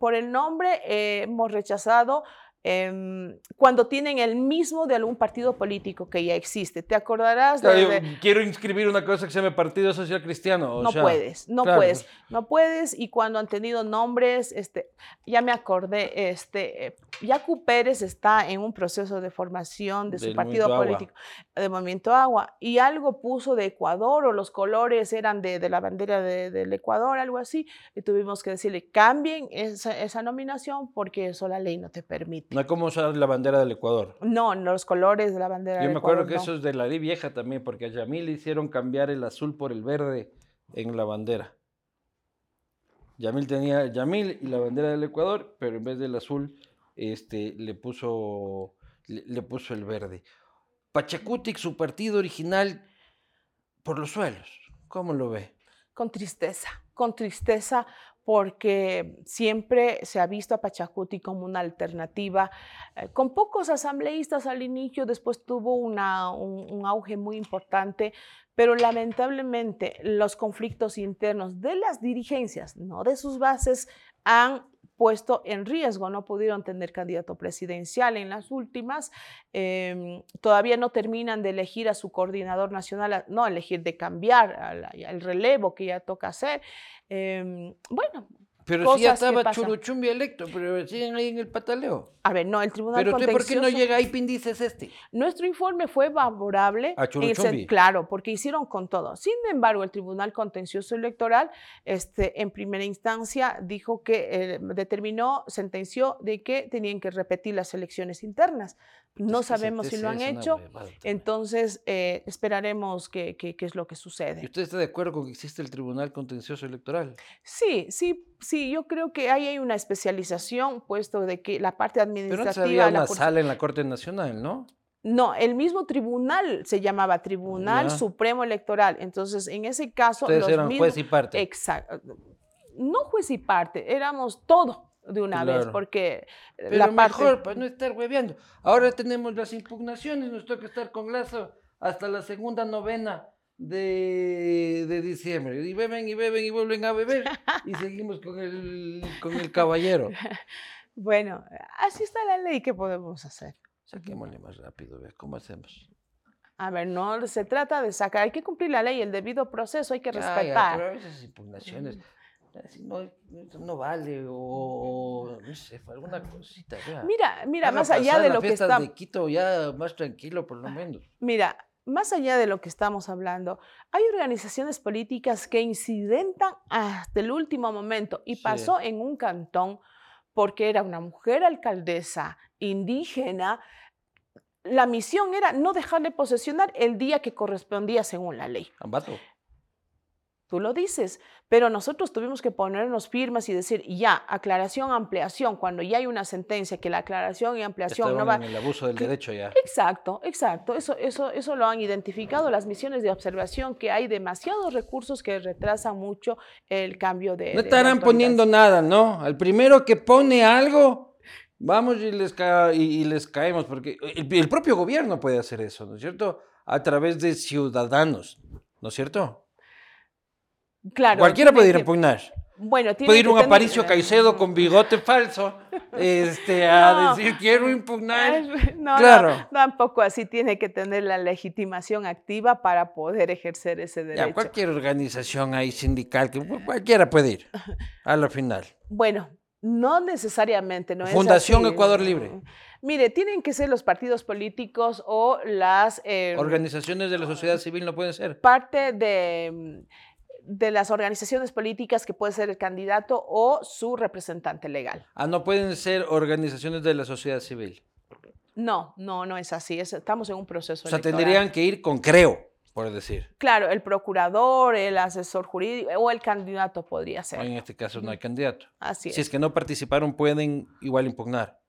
por el nombre eh, hemos rechazado Em, cuando tienen el mismo de algún partido político que ya existe. ¿Te acordarás de, Quiero inscribir una cosa que se llama Partido Social Cristiano. no puedes, no puedes, pues. no puedes. Y cuando han tenido nombres, este, ya me acordé, este, Yacu Pérez está en un proceso de formación de su partido político, de Movimiento Agua, y algo puso de Ecuador o los colores eran de, de la bandera de, del Ecuador, algo así, y tuvimos que decirle, cambien esa, esa nominación porque eso la ley no te permite. No hay como usar la bandera del Ecuador. No, los colores de la bandera Yo me acuerdo que eso es de la ley vieja también, porque a Yamil le hicieron cambiar el azul por el verde en la bandera. Yamil tenía Yamil y la bandera del Ecuador, pero en vez del azul este, le, puso, le, puso el verde. Pachacutic, su partido original, por los suelos. ¿Cómo lo ve? Con tristeza, con tristeza, porque siempre se ha visto a Pachacuti como una alternativa, eh, con pocos asambleístas al inicio, después tuvo una, un, auge muy importante, pero lamentablemente los conflictos internos de las dirigencias, no de sus bases, han puesto en riesgo, no pudieron tener candidato presidencial en las últimas, em, todavía no terminan de elegir a su coordinador nacional, no elegir, de cambiar el relevo que ya toca hacer. Em, bueno, Pero si ya estaba Churuchumbi electo, pero siguen ahí en el pataleo. A ver, no, el Tribunal Pero usted, ¿por qué no llega ahí pindices este? Nuestro informe fue favorable. A Churuchumbi. claro, porque hicieron con todo. Sin embargo, el Tribunal Contencioso Electoral, este, en primera instancia, dijo que eh, determinó, sentenció de que tenían que repetir las elecciones internas. No sabemos si lo han hecho, entonces eh, esperaremos qué es lo que sucede. ¿Y usted está de acuerdo con que existe el Tribunal Contencioso Electoral? Sí, sí, sí, yo creo que ahí hay una especialización, puesto de que la parte administrativa... Pero había una sala en la Corte Nacional, ¿no? No, el mismo tribunal se llamaba Tribunal Supremo Electoral. Entonces, en ese caso... Ustedes eran juez y parte. Exacto. No juez y parte, éramos todo de una vez, porque Pero la mejor, para no estar hueveando. Ahora tenemos las impugnaciones, nos toca estar con Lazo hasta la segunda novena de, de, diciembre. Y beben y beben y vuelven a beber y seguimos con el, con el caballero. Bueno, así está la ley, ¿qué podemos hacer? Saquémosle más rápido, ¿cómo hacemos? A ver, no se trata de sacar, hay que cumplir la ley, el debido proceso hay que respetar. pero a veces impugnaciones no, no vale o, no sé, alguna cosita. Mira, mira, más allá de lo que estamos... de Quito ya más tranquilo por lo menos. Mira, más allá de lo que estamos hablando, hay organizaciones políticas que incidentan hasta el último momento y pasó en un cantón porque era una mujer alcaldesa indígena. La misión era no dejarle posesionar el día que correspondía según la ley. Ambato. Tú lo dices, pero nosotros tuvimos que ponernos firmas y decir, ya, aclaración, ampliación, cuando ya hay una sentencia que la aclaración y ampliación no va... en el abuso del derecho ya. Exacto, exacto. Eso, eso, eso lo han identificado las misiones de observación, que hay demasiados recursos que retrasan mucho el cambio de... No estarán poniendo nada, ¿no? Al primero que pone algo, vamos y les, y, les caemos, porque el propio gobierno puede hacer eso, ¿no es cierto? A través de ciudadanos, ¿no es cierto? Cualquiera puede ir a impugnar. Bueno, puede ir un Aparicio Caicedo con bigote falso este, a decir quiero impugnar. No, claro. tampoco así tiene que tener la legitimación activa para poder ejercer ese derecho. cualquier organización ahí sindical, que cualquiera puede ir a la final. Bueno, no necesariamente, ¿no? Fundación Ecuador Libre. Mire, tienen que ser los partidos políticos o las... Em, Organizaciones de la sociedad civil no pueden ser. Parte de de las organizaciones políticas que puede ser el candidato o su representante legal. Ah, no pueden ser organizaciones de la sociedad civil. No, no, no es así. estamos en un proceso. O sea, tendrían que ir con creo, por decir. Claro, el procurador, el asesor jurídico o el candidato podría ser. En este caso no hay candidato. Así es. Si es que no participaron, pueden igual impugnar.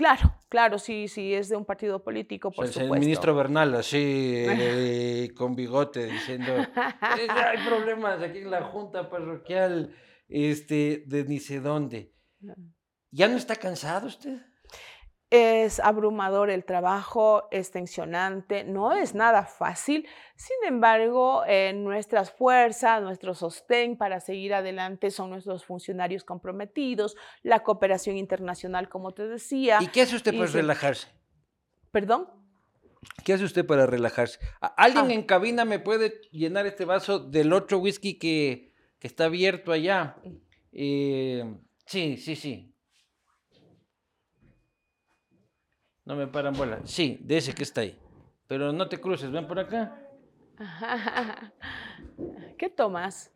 Claro, claro, sí, sí, es de un partido político, por supuesto. El ministro Bernal, así, eh, con bigote, diciendo, eh, hay problemas aquí en la junta parroquial, este, de ni sé dónde. ¿Ya no está cansado usted? Es abrumador el trabajo, es tensionante, no es nada fácil. Sin embargo, eh, nuestras fuerzas, nuestro sostén para seguir adelante son nuestros funcionarios comprometidos, la cooperación internacional, como te decía. ¿Y qué hace usted para relajarse? ¿Perdón? ¿Qué hace usted para relajarse? ¿Alguien ah. en cabina me puede llenar este vaso del otro whisky que, que está abierto allá? Eh, sí, sí, sí. No me paran bola. Sí, de ese que está ahí. Pero no te cruces, ven por acá. ¿Qué tomas?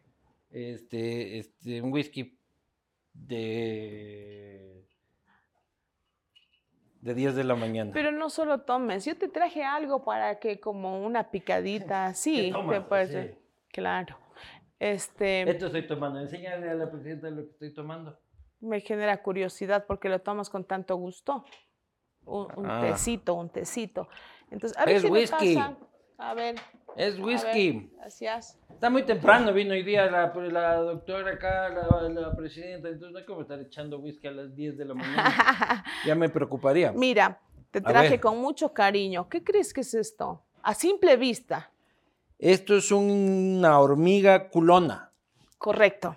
Este, este, un whisky de de 10 de la mañana. Pero no solo tomes, yo te traje algo para que como una picadita, sí, te puedes, claro. Este, Esto estoy tomando, enséñale a la presidenta lo que estoy tomando. Me genera curiosidad porque lo tomas con tanto gusto un, ah. tecito, un tecito. Entonces, a ver es whisky. A ver. Es whisky. gracias. Está muy temprano, vino hoy día la, la doctora acá, la, la, presidenta, entonces no hay como estar echando whisky a las 10 de la mañana. ya me preocuparía. Mira, te traje con mucho cariño. ¿Qué crees que es esto? A simple vista. Esto es una hormiga culona. Correcto.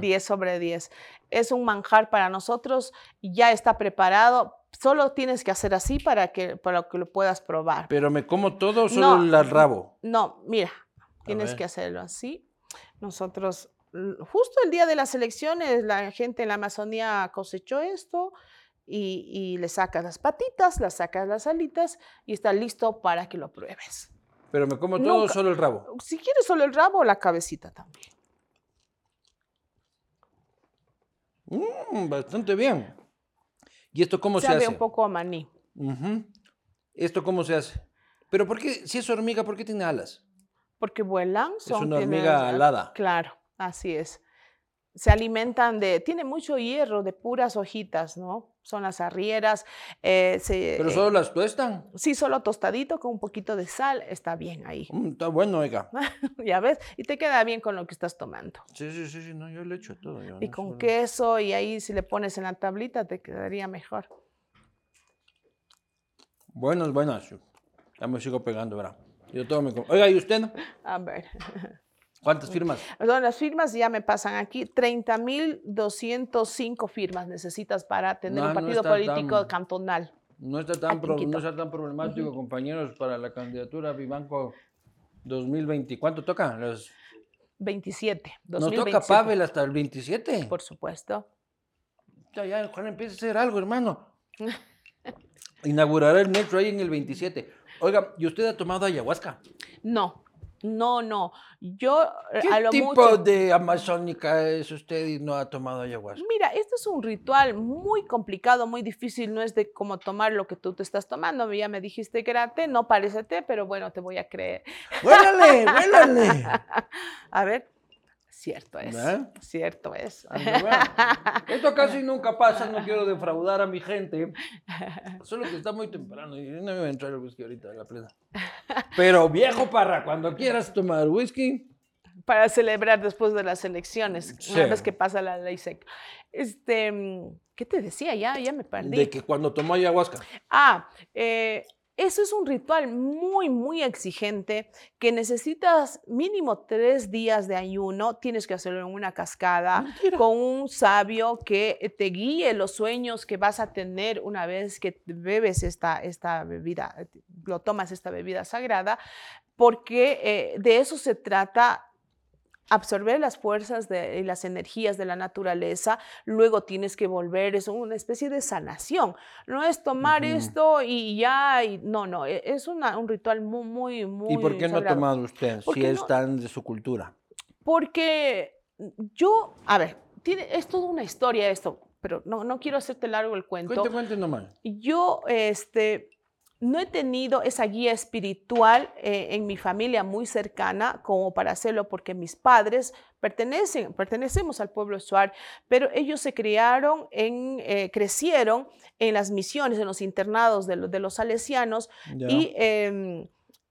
10 sobre 10. Es un manjar para nosotros, ya está preparado Solo tienes que hacer así para que, para que lo puedas probar. ¿Pero me como todo o solo el rabo? No, mira, tienes que hacerlo así. Nosotros justo el día de las elecciones, la gente en la Amazonía cosechó esto y, le sacas las patitas, le sacas las alitas y está listo para que lo pruebes. Pero me como todo solo el rabo. Si quieres solo el rabo, la cabecita también. Mm, bastante bien. ¿Y esto cómo se hace? Sabe un poco a maní. ¿Esto cómo se hace? Pero ¿por qué, si es hormiga, por qué tiene alas? Porque vuelan. Son, es una hormiga alada. Claro, así es. Se alimentan de, tiene mucho hierro, de puras hojitas, ¿no? Son las arrieras. Eh, ¿Pero solo las tuestan? Sí, solo tostadito con un poquito de sal, está bien ahí. Mm, está bueno, oiga. ya ves, y te queda bien con lo que estás tomando. Sí, sí, sí, sí no, yo le echo todo. y con queso, y ahí si le pones en la tablita te quedaría mejor. Buenas, buenas. Ya me sigo pegando, ¿verdad? Yo todo me... Oiga, ¿y usted? A ver. ¿Cuántas firmas? Perdón, las firmas ya me pasan aquí. 30.205 firmas necesitas para tener un partido político cantonal. No está, tan no está tan problemático, compañeros, para la candidatura a Vivanco 2020. ¿Cuánto toca? Los... 27. ¿Nos toca Pavel hasta el 27? Por supuesto. Ya, ya, Juan, empieza a hacer algo, hermano. Inaugurará el metro ahí en el 27. Oiga, ¿y usted ha tomado ayahuasca? No, no, no. Yo eh, ¿Qué tipo de amazónica es usted y no ha tomado ayahuasca? Mira, este es un ritual muy complicado, muy difícil. No es de cómo tomar lo que tú te estás tomando. Ya me dijiste que era té, no parece té, pero bueno, te voy a creer. ¡Huélale, huélale! a ver. Cierto es. Cierto es. Esto casi nunca pasa, no quiero defraudar a mi gente. Solo que está muy temprano y no me voy a entrar el whisky ahorita la plena. Pero viejo parra, cuando quieras tomar whisky. Para celebrar después de las elecciones, una vez que pasa la ley seca. Este, ¿qué te decía? Ya, ya me perdí. De que cuando tomó ayahuasca. Ah, eh, eso es un ritual muy, muy exigente que necesitas mínimo tres días de ayuno. Tienes que hacerlo en una cascada con un sabio que te guíe los sueños que vas a tener una vez que bebes esta, esta bebida, lo tomas esta bebida sagrada, porque eh, de eso se trata absorber las fuerzas y las energías de la naturaleza, luego tienes que volver, es una especie de sanación. No es tomar esto y ya, y, no, no, e, es un ritual muy, muy, muy... ¿Y por qué no ha tomado usted si es tan de su cultura? Porque yo, a ver, tiene, es toda una historia esto, pero no, no quiero hacerte largo el cuento. Cuente, cuente nomás. Yo, este no he tenido esa guía espiritual eh, en mi familia muy cercana como para hacerlo porque mis padres pertenecen, pertenecemos al pueblo Suar, pero ellos se criaron, en, eh, crecieron en las misiones, en los internados de, los salesianos y em,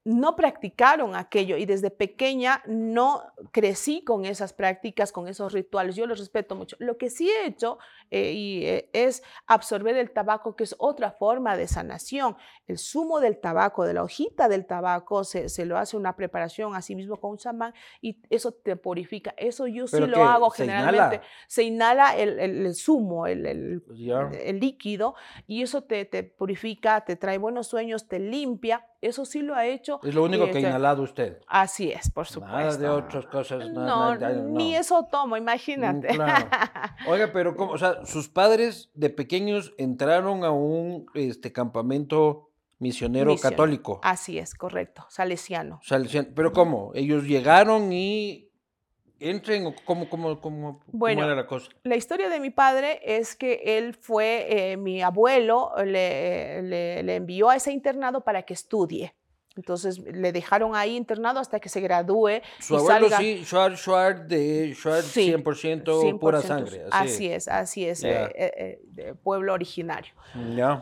no practicaron aquello y desde pequeña no crecí con esas prácticas, con esos rituales. Yo los respeto mucho. Lo que sí he hecho eh, y, eh, es absorber el tabaco, que es otra forma de sanación. El zumo del tabaco, de la hojita del tabaco, se, se lo hace una preparación así mismo con un chamán y eso te purifica. Eso yo sí lo hago generalmente. Se inhala el, el, zumo, el, pues el, líquido y eso te, te purifica, te trae buenos sueños, te limpia eso sí lo ha hecho. Es lo único que ha este, inhalado usted. Así es, por supuesto. Nada de otras cosas. no, ni eso tomo, imagínate. Mm, Oiga, pero ¿cómo? O sea, sus padres de pequeños entraron a un este, campamento misionero católico. Así es, correcto, salesiano. Salesiano. Pero ¿cómo? Ellos llegaron y entren o cómo, cómo, cómo, bueno, era la cosa? La historia de mi padre es que él fue, eh, mi abuelo le, le, envió a ese internado para que estudie. Entonces le dejaron ahí internado hasta que se gradúe. Su abuelo sí, Schwarz, Schwarz de Schwarz 100%, pura sangre. Así, es, así es, eh, eh, de pueblo originario.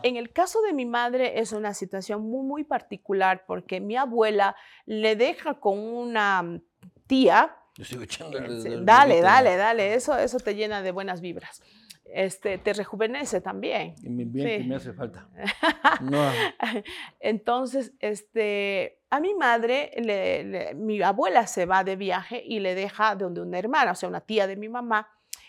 En el caso de mi madre es una situación muy, muy particular porque mi abuela le deja con una tía Dale, dale, dale, eso, eso te llena de buenas vibras. Este, te rejuvenece también. Bien me hace falta. Entonces, este, a mi madre, mi abuela se va de viaje y le deja donde una hermana, o sea, una tía de mi mamá,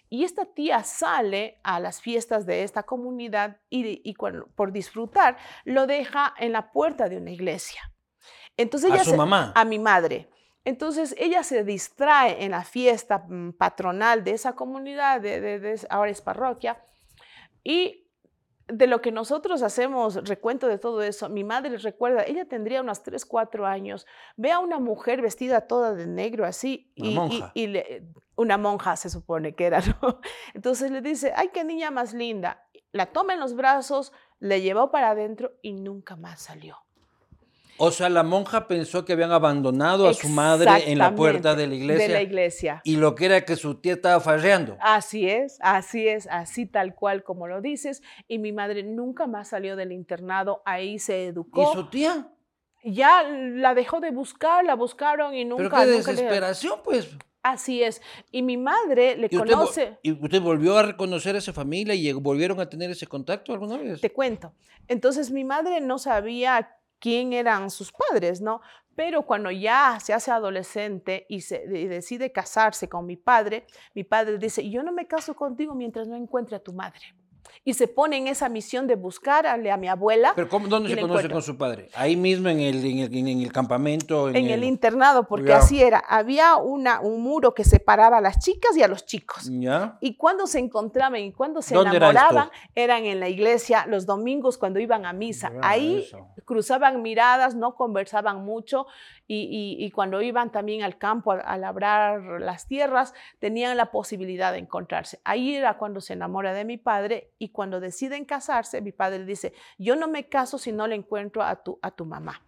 y esta tía sale a las fiestas de esta comunidad y, por disfrutar lo deja en la puerta de una iglesia. Entonces ¿A su mamá? A mi madre. Entonces ella se distrae en la fiesta mm, patronal de esa comunidad, de, ahora es parroquia, y de lo que nosotros hacemos, recuento de todo eso, mi madre recuerda, ella tendría unos 3, 4 años, ve a una mujer vestida toda de negro así, una y, monja. una monja se supone que era, ¿no? Entonces le dice, ay, qué niña más linda, la toma en los brazos, le llevó para adentro y nunca más salió. O sea, la monja pensó que habían abandonado a su madre en la puerta de la iglesia. De la iglesia. Y lo que era que su tía estaba farreando. Así es, así es, así tal cual como lo dices. Y mi madre nunca más salió del internado, ahí se educó. ¿Y su tía? Ya la dejó de buscar, la buscaron y nunca. Pero qué desesperación, pues. Así es. Y mi madre le conoce. ¿Y usted volvió a reconocer a esa familia y volvieron a tener ese contacto alguna vez? Te cuento. Entonces mi madre no sabía quién eran sus padres, ¿no? Pero cuando ya se hace adolescente y, se, decide casarse con mi padre, mi padre dice, yo no me caso contigo mientras no encuentre a tu madre y se pone en esa misión de buscarle a mi abuela. ¿Pero cómo, dónde se conoce con su padre? ¿Ahí mismo en el, en el, campamento? En, el, internado, porque así era. Había una, un muro que separaba a las chicas y a los chicos. ¿Ya? Y cuando se encontraban y cuando se enamoraban, eran en la iglesia los domingos cuando iban a misa. Ahí cruzaban miradas, no conversaban mucho y, cuando iban también al campo a, labrar las tierras, tenían la posibilidad de encontrarse. Ahí era cuando se enamora de mi padre y cuando deciden casarse, mi padre dice, yo no me caso si no le encuentro a tu, a tu mamá.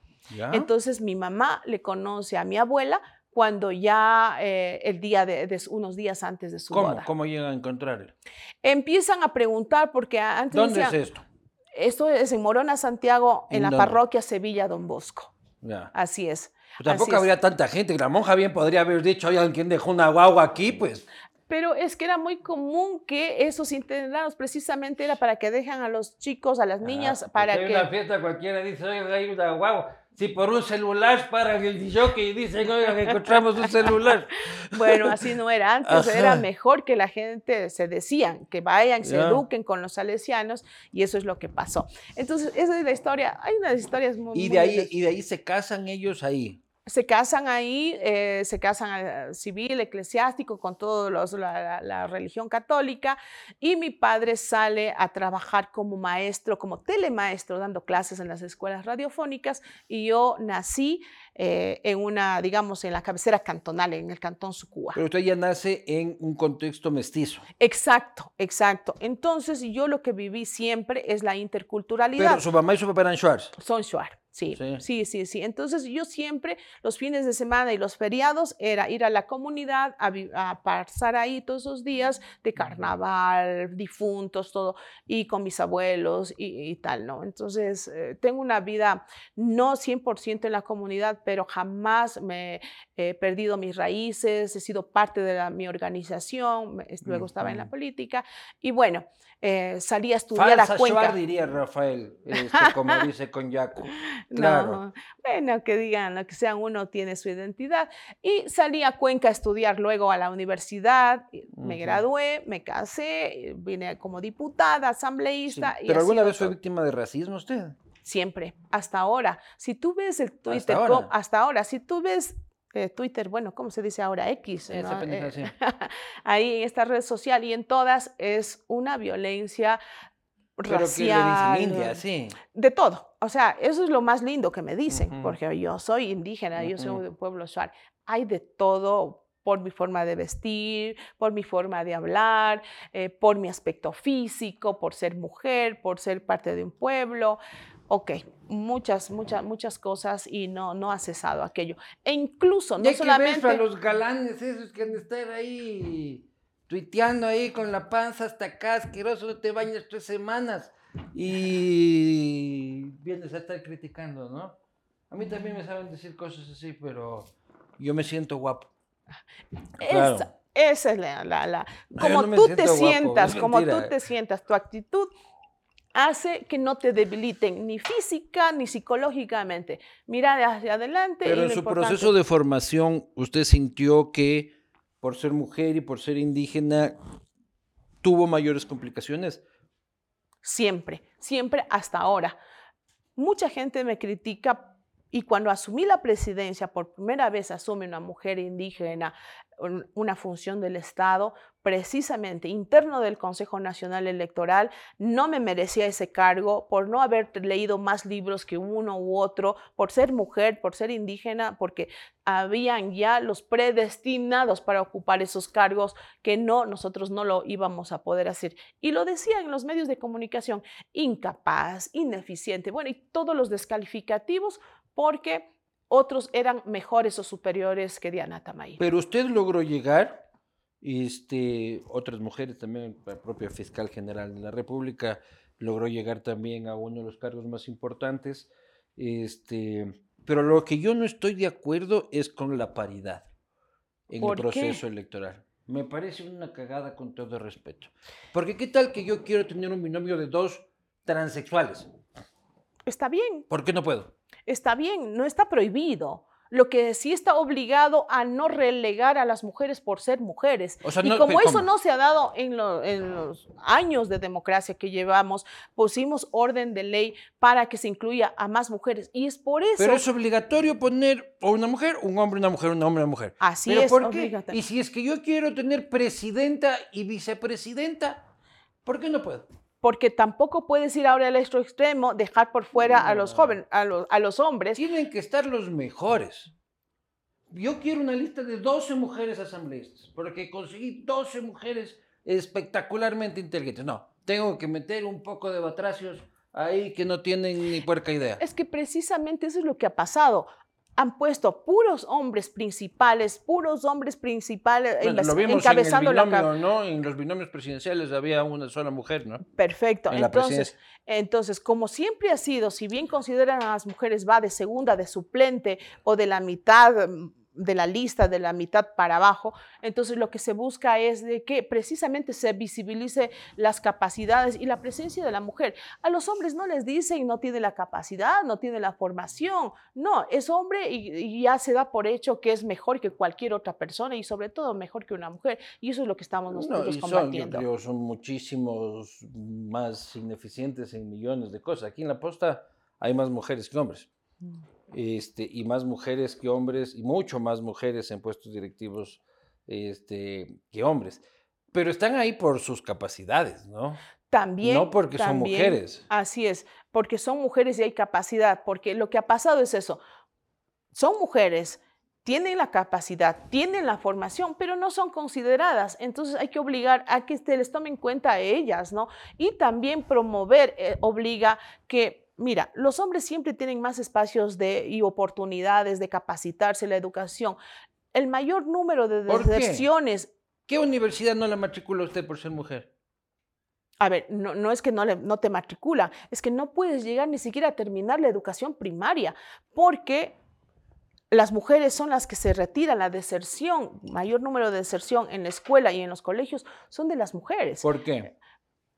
Entonces mi mamá le conoce a mi abuela cuando ya eh, el día de, unos días antes de su ¿Cómo? boda. ¿Cómo llegan a encontrarle? Empiezan a preguntar porque antes... ¿Dónde es esto? Esto es en Morona, Santiago, en, la parroquia Sevilla Don Bosco. Así es. Pues tampoco habría tanta gente. La monja bien podría haber dicho, oye, ¿quién dejó una guagua aquí? Pues. Pero es que era muy común que esos internados precisamente era para que dejan a los chicos, a las niñas, para que... En una fiesta cualquiera dice, hay una guagua. Si por un celular para el jockey y dicen, oiga, que encontramos un celular. Bueno, así no era antes, era mejor que la gente se decían, que vayan, se eduquen con los salesianos, y eso es lo que pasó. Entonces, esa es la historia, hay unas historias muy... Y de, ahí, y de ahí se casan ellos ahí se casan ahí, eh, se casan eh, civil, eclesiástico, con toda la, religión católica, y mi padre sale a trabajar como maestro, como telemaestro, dando clases en las escuelas radiofónicas, y yo nací eh, en una, digamos, en la cabecera cantonal, en el cantón Sucúa. Pero usted ya nace en un contexto mestizo. Exacto, exacto. Entonces, yo lo que viví siempre es la interculturalidad. Pero su mamá y su papá eran Schwarz. Son Schwarz. Sí, sí, sí, sí, Entonces yo siempre, los fines de semana y los feriados, era ir a la comunidad a, pasar ahí todos esos días de carnaval, difuntos, todo, y con mis abuelos y, tal, ¿no? Entonces eh, tengo una vida no 100% en la comunidad, pero jamás me he perdido mis raíces, he sido parte de mi organización, luego estaba en la política, y bueno, eh, salí a estudiar a Cuenca. diría Rafael, este, como dice con Yaco. Claro. bueno, que digan lo que sea, uno tiene su identidad. Y salí a Cuenca a estudiar luego a la universidad, me gradué, me casé, vine como diputada, asambleísta. ¿Pero alguna vez fue víctima de racismo usted? Siempre, hasta ahora. Si tú ves el Twitter, hasta ahora, si tú ves eh, Twitter, bueno, ¿cómo se dice ahora? X. Eh, ahí en esta red social y en todas es una violencia racial. India, sí. De todo. O sea, eso es lo más lindo que me dicen, porque yo soy indígena, yo soy de pueblo usual. Hay de todo por mi forma de vestir, por mi forma de hablar, eh, por mi aspecto físico, por ser mujer, por ser parte de un pueblo ok, muchas, muchas, muchas cosas y no, no ha cesado aquello. E incluso, no solamente... Que los galanes esos que han de estar ahí tuiteando ahí con la panza hasta acá, asqueroso, no te bañas tres semanas y vienes a estar criticando, ¿no? A mí también me saben decir cosas así, pero yo me siento guapo. Esa, esa es la, la, como tú te sientas, como tú te sientas, tu actitud hace que no te debiliten ni física ni psicológicamente. Mira hacia adelante. Pero en su proceso de formación, ¿usted sintió que por ser mujer y por ser indígena tuvo mayores complicaciones? Siempre, siempre hasta ahora. Mucha gente me critica Y cuando asumí la presidencia, por primera vez asume una mujer indígena una función del Estado, precisamente interno del Consejo Nacional Electoral, no me merecía ese cargo por no haber leído más libros que uno u otro, por ser mujer, por ser indígena, porque habían ya los predestinados para ocupar esos cargos que no, nosotros no lo íbamos a poder hacer. Y lo decían en los medios de comunicación, incapaz, ineficiente, bueno, y todos los descalificativos porque otros eran mejores o superiores que Diana Tamay. Pero usted logró llegar, este, otras mujeres también, la propia fiscal general de la República logró llegar también a uno de los cargos más importantes, este, pero lo que yo no estoy de acuerdo es con la paridad en el proceso electoral. Me parece una cagada con todo respeto. Porque qué tal que yo quiero tener un binomio de dos transexuales. Está bien. ¿Por qué no puedo? Está bien, no está prohibido. Lo que sí está obligado a no relegar a las mujeres por ser mujeres. y como eso no se ha dado en, los años de democracia que llevamos, pusimos orden de ley para que se incluya a más mujeres. Y es por eso. Pero es obligatorio poner o una mujer, un hombre, una mujer, un hombre, una mujer. Así es. ¿por qué? Y si es que yo quiero tener presidenta y vicepresidenta, ¿por qué no puedo? Porque tampoco puedes ir ahora al otro extremo, dejar por fuera a los jóvenes, a los, a los hombres. Tienen que estar los mejores. Yo quiero una lista de 12 mujeres asambleístas, porque conseguí 12 mujeres espectacularmente inteligentes. No, tengo que meter un poco de batracios ahí que no tienen ni puerca idea. Es que precisamente eso es lo que ha pasado han puesto puros hombres principales, puros hombres principales lo vimos encabezando en el binomio, la ¿no? En los binomios presidenciales había una sola mujer, ¿no? Perfecto. entonces, entonces, como siempre ha sido, si bien consideran a las mujeres va de segunda, de suplente o de la mitad mm, de la lista de la mitad para abajo. Entonces lo que se busca es de que precisamente se visibilice las capacidades y la presencia de la mujer. A los hombres no les dicen no tiene la capacidad, no tiene la formación. No, es hombre y, ya se da por hecho que es mejor que cualquier otra persona y sobre todo mejor que una mujer. Y eso es lo que estamos nosotros combatiendo. Son, yo creo, son muchísimos más ineficientes en millones de cosas. Aquí en la posta hay más mujeres que hombres. Mm este, y más mujeres que hombres, y mucho más mujeres en puestos directivos este, que hombres. Pero están ahí por sus capacidades, ¿no? También. No porque son mujeres. Así es, porque son mujeres y hay capacidad, porque lo que ha pasado es eso. Son mujeres, tienen la capacidad, tienen la formación, pero no son consideradas. Entonces hay que obligar a que se les tome en cuenta a ellas, ¿no? Y también promover eh, obliga que Mira, los hombres siempre tienen más espacios de, y oportunidades de capacitarse, la educación. El mayor número de deserciones. Qué? universidad no la matricula usted por ser mujer? A ver, no, no es que no, le, no te matricula, es que no puedes llegar ni siquiera a terminar la educación primaria, porque las mujeres son las que se retiran, la deserción, mayor número de deserción en la escuela y en los colegios son de las mujeres. ¿Por qué?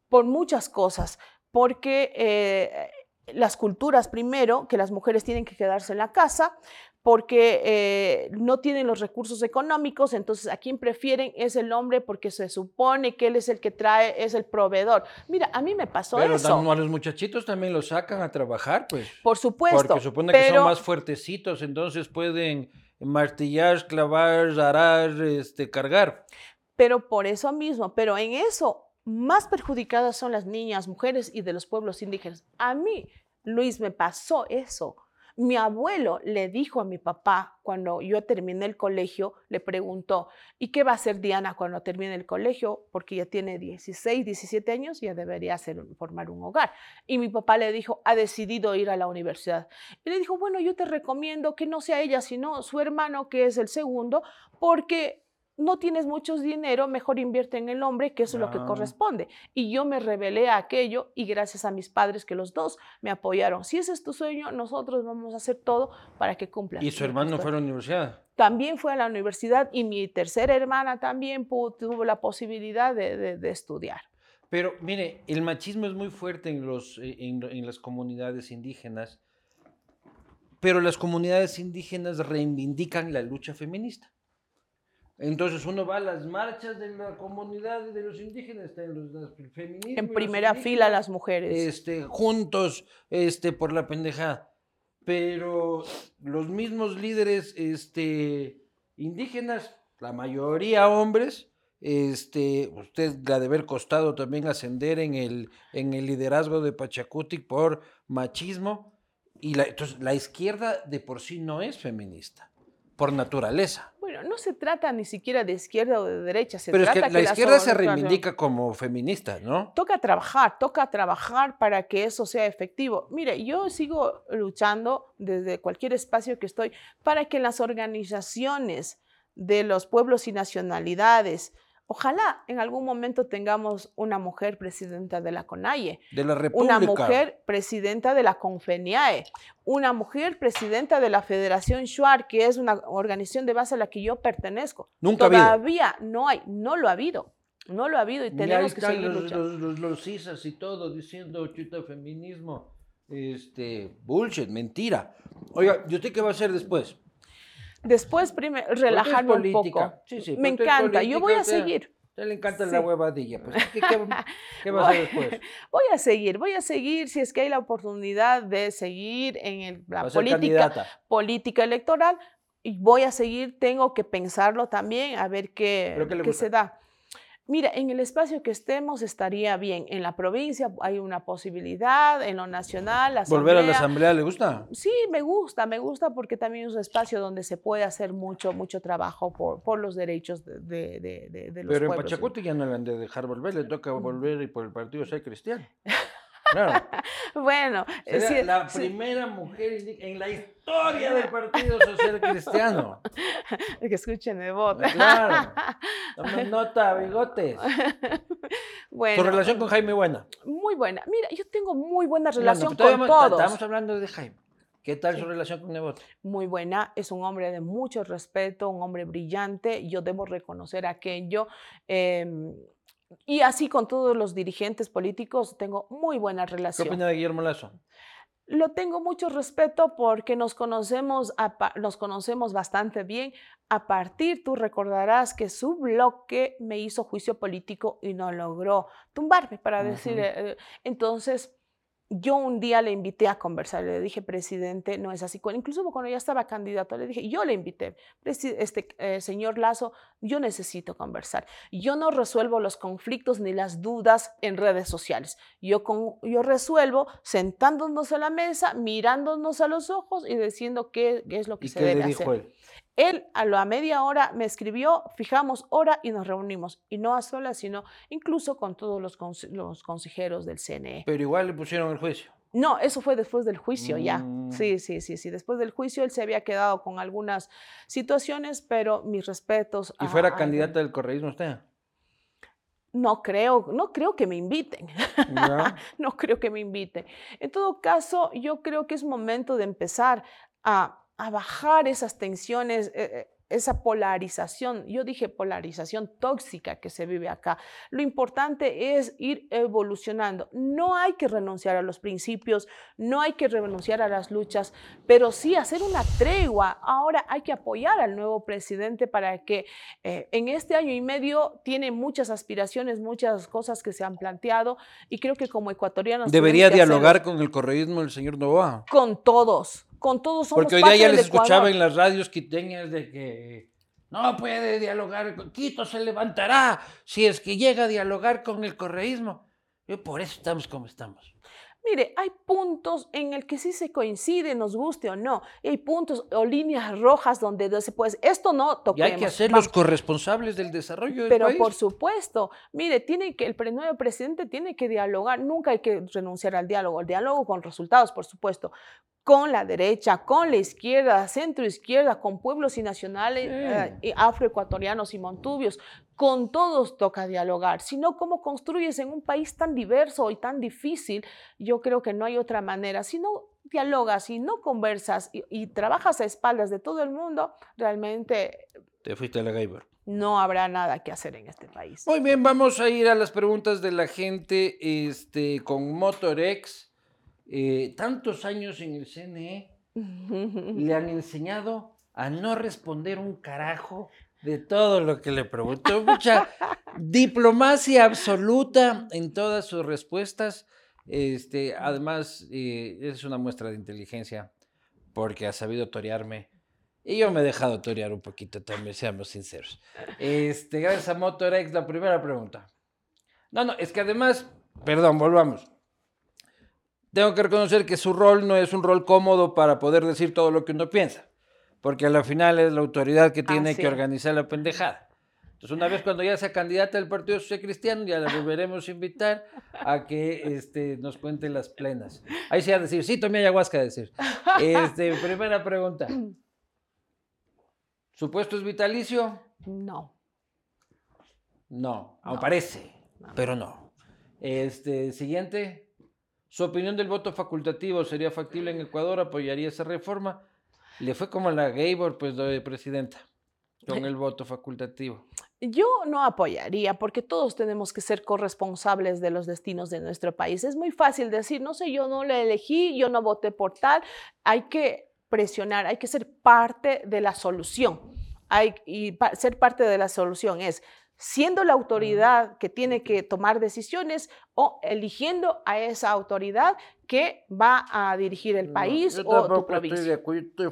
Por muchas cosas, porque eh, las culturas primero, que las mujeres tienen que quedarse en la casa porque eh, no tienen los recursos económicos, entonces a quien prefieren es el hombre porque se supone que él es el que trae, es el proveedor. Mira, a mí me pasó pero eso. Pero a los muchachitos también los sacan a trabajar, pues. Por supuesto. Porque supone que son más fuertecitos, entonces pueden martillar, clavar, arar, este, cargar. Pero por eso mismo, pero en eso más perjudicadas son las niñas, mujeres y de los pueblos indígenas. A mí, Luis, me pasó eso. Mi abuelo le dijo a mi papá cuando yo terminé el colegio, le preguntó, ¿y qué va a hacer Diana cuando termine el colegio? Porque ya tiene 16, 17 años y ya debería formar un hogar. Y mi papá le dijo, ha decidido ir a la universidad. Y le dijo, bueno, yo te recomiendo que no sea ella, sino su hermano, que es el segundo, porque no tienes mucho dinero, mejor invierte en el hombre, que eso es lo que corresponde. Y yo me rebelé a aquello y gracias a mis padres que los dos me apoyaron. Si ese es tu sueño, nosotros vamos a hacer todo para que cumpla. ¿Y su hermano fue a la universidad? También fue a la universidad y mi tercera hermana también tuvo la posibilidad de, estudiar. Pero mire, el machismo es muy fuerte en, los, eh, en las comunidades indígenas, pero las comunidades indígenas reivindican la lucha feminista. Entonces uno va a las marchas de la comunidad de los indígenas, en los, En primera fila las mujeres. Este, juntos, este, por la pendejada. pero los mismos líderes este, indígenas, la mayoría hombres, este, usted la de haber costado también ascender en el, en el liderazgo de Pachacuti por machismo, y la, entonces la izquierda de por sí no es feminista, por naturaleza. Bueno, no se trata ni siquiera de izquierda o de derecha, se Pero trata es que, la izquierda se reivindica como feminista, ¿no? Toca trabajar, toca trabajar para que eso sea efectivo. Mire, yo sigo luchando desde cualquier espacio que estoy para que las organizaciones de los pueblos y nacionalidades, Ojalá en algún momento tengamos una mujer presidenta de la CONAIE, de la República. una mujer presidenta de la CONFENIAE, una mujer presidenta de la Federación Shuar, que es una organización de base a la que yo pertenezco. Nunca Todavía no hay, no lo ha habido. No lo ha habido y tenemos que seguir los, luchando. Los, los, los y todo diciendo chuta feminismo. Este, bullshit, mentira. Oiga, ¿y usted qué va a hacer después? Después, primero, relajarme un poco. Me encanta, yo voy a seguir. A le encanta la huevadilla. Pues, ¿qué, va a hacer después? Voy a seguir, voy a seguir si es que hay la oportunidad de seguir en el, la política, política electoral. Y voy a seguir, tengo que pensarlo también, a ver qué, qué se da. Mira, en el espacio que estemos estaría bien. En la provincia hay una posibilidad, en lo nacional. La ¿Volver a la asamblea le gusta? Sí, me gusta, me gusta porque también es un espacio donde se puede hacer mucho, mucho trabajo por, por los derechos de, de, de, de los Pero en Pachacuti ya no le han de dejar volver, le toca volver y por el partido ser cristiano. Claro. bueno, Sería la primera mujer en la historia del Partido Social Cristiano. que escuchen de voz. Claro. Toma nota, bigotes. bueno. ¿Tu relación con Jaime buena? Muy buena. Mira, yo tengo muy buena relación con todos. Estamos hablando de Jaime. ¿Qué tal sí. su relación con Nebot? Muy buena, es un hombre de mucho respeto, un hombre brillante, yo debo reconocer aquello. Eh, y así con todos los dirigentes políticos tengo muy buena relación. ¿Qué opina de Guillermo Lazo? Lo tengo mucho respeto porque nos conocemos, nos conocemos bastante bien. A partir, tú recordarás que su bloque me hizo juicio político y no logró tumbarme, para uh -huh. decir. Eh, entonces, yo un día le invité a conversar, le dije, presidente, no es así. Incluso cuando ya estaba candidato, le dije, yo le invité, este eh, señor Lazo, yo necesito conversar. Yo no resuelvo los conflictos ni las dudas en redes sociales. Yo, con, yo resuelvo sentándonos a la mesa, mirándonos a los ojos y diciendo qué, qué es lo que ¿Y se qué debe le dijo hacer. Él? Él a la media hora me escribió, fijamos hora y nos reunimos. Y no a solas, sino incluso con todos los, los consejeros del CNE. Pero igual le pusieron el juicio. No, eso fue después del juicio Mm. ya. Sí, sí, sí, sí. Después del juicio él se había quedado con algunas situaciones, pero mis respetos. ¿Y fuera a, candidata a... del correísmo usted? No creo, no creo que me inviten. No creo que me inviten. En todo caso, yo creo que es momento de empezar a, a bajar esas tensiones. Eh, esa polarización, yo dije polarización tóxica que se vive acá. Lo importante es ir evolucionando. No hay que renunciar a los principios, no hay que renunciar a las luchas, pero sí hacer una tregua. Ahora hay que apoyar al nuevo presidente para que eh, en este año y medio tiene muchas aspiraciones, muchas cosas que se han planteado y creo que como ecuatorianos... Debería dialogar con el correísmo el señor Novoa. Con todos con todos somos Porque hoy día ya les escuchaba en las radios quiteñas de que no puede dialogar, Quito se levantará si es que llega a dialogar con el correísmo. Y por eso estamos como estamos. Mire, hay puntos en el que sí se coincide, nos guste o no. Y hay puntos o líneas rojas donde se puede, esto no toquemos. Y hay que hacer los corresponsables del desarrollo del Pero país. por supuesto, mire, tiene que, el nuevo presidente tiene que dialogar, nunca hay que renunciar al diálogo, el diálogo con resultados, por supuesto, con la derecha, con la izquierda, centro izquierda, con pueblos y nacionales, eh, afroecuatorianos y montubios, con todos toca dialogar. Si no, ¿cómo construyes en un país tan diverso y tan difícil? Yo creo que no hay otra manera. Si no dialogas y no conversas y, y trabajas a espaldas de todo el mundo, realmente Te fuiste a la Gaiber. no habrá nada que hacer en este país. Muy bien, vamos a ir a las preguntas de la gente este, con Motorex. Eh, tantos años en el CNE le han enseñado a no responder un carajo de todo lo que le preguntó. Mucha diplomacia absoluta en todas sus respuestas. Este, además, eh, es una muestra de inteligencia porque ha sabido torearme. Y yo me he dejado torear un poquito también, seamos sinceros. Este, gracias a Motorex, la primera pregunta. No, no, es que además, perdón, volvamos. Tengo que reconocer que su rol no es un rol cómodo para poder decir todo lo que uno piensa, porque al final es la autoridad que tiene que organizar la pendejada. Entonces, una vez cuando ya sea candidata del Partido Social Cristiano, ya la volveremos a invitar a que este, nos cuente las plenas. Ahí se va a decir, sí, tomé ayahuasca a decir. Este, primera pregunta. ¿Su puesto es vitalicio? No. No, no. parece, pero no. Este, siguiente. ¿Su opinión del voto facultativo sería factible en Ecuador? ¿Apoyaría esa reforma? Le fue como la Gabor, pues, de presidenta, con el voto facultativo. Yo no apoyaría porque todos tenemos que ser corresponsables de los destinos de nuestro país. Es muy fácil decir, no sé, yo no le elegí, yo no voté por tal. Hay que presionar, hay que ser parte de la solución. Y ser parte de la solución es siendo la autoridad que tiene que tomar decisiones o eligiendo a esa autoridad que va a dirigir el país o tu provincia.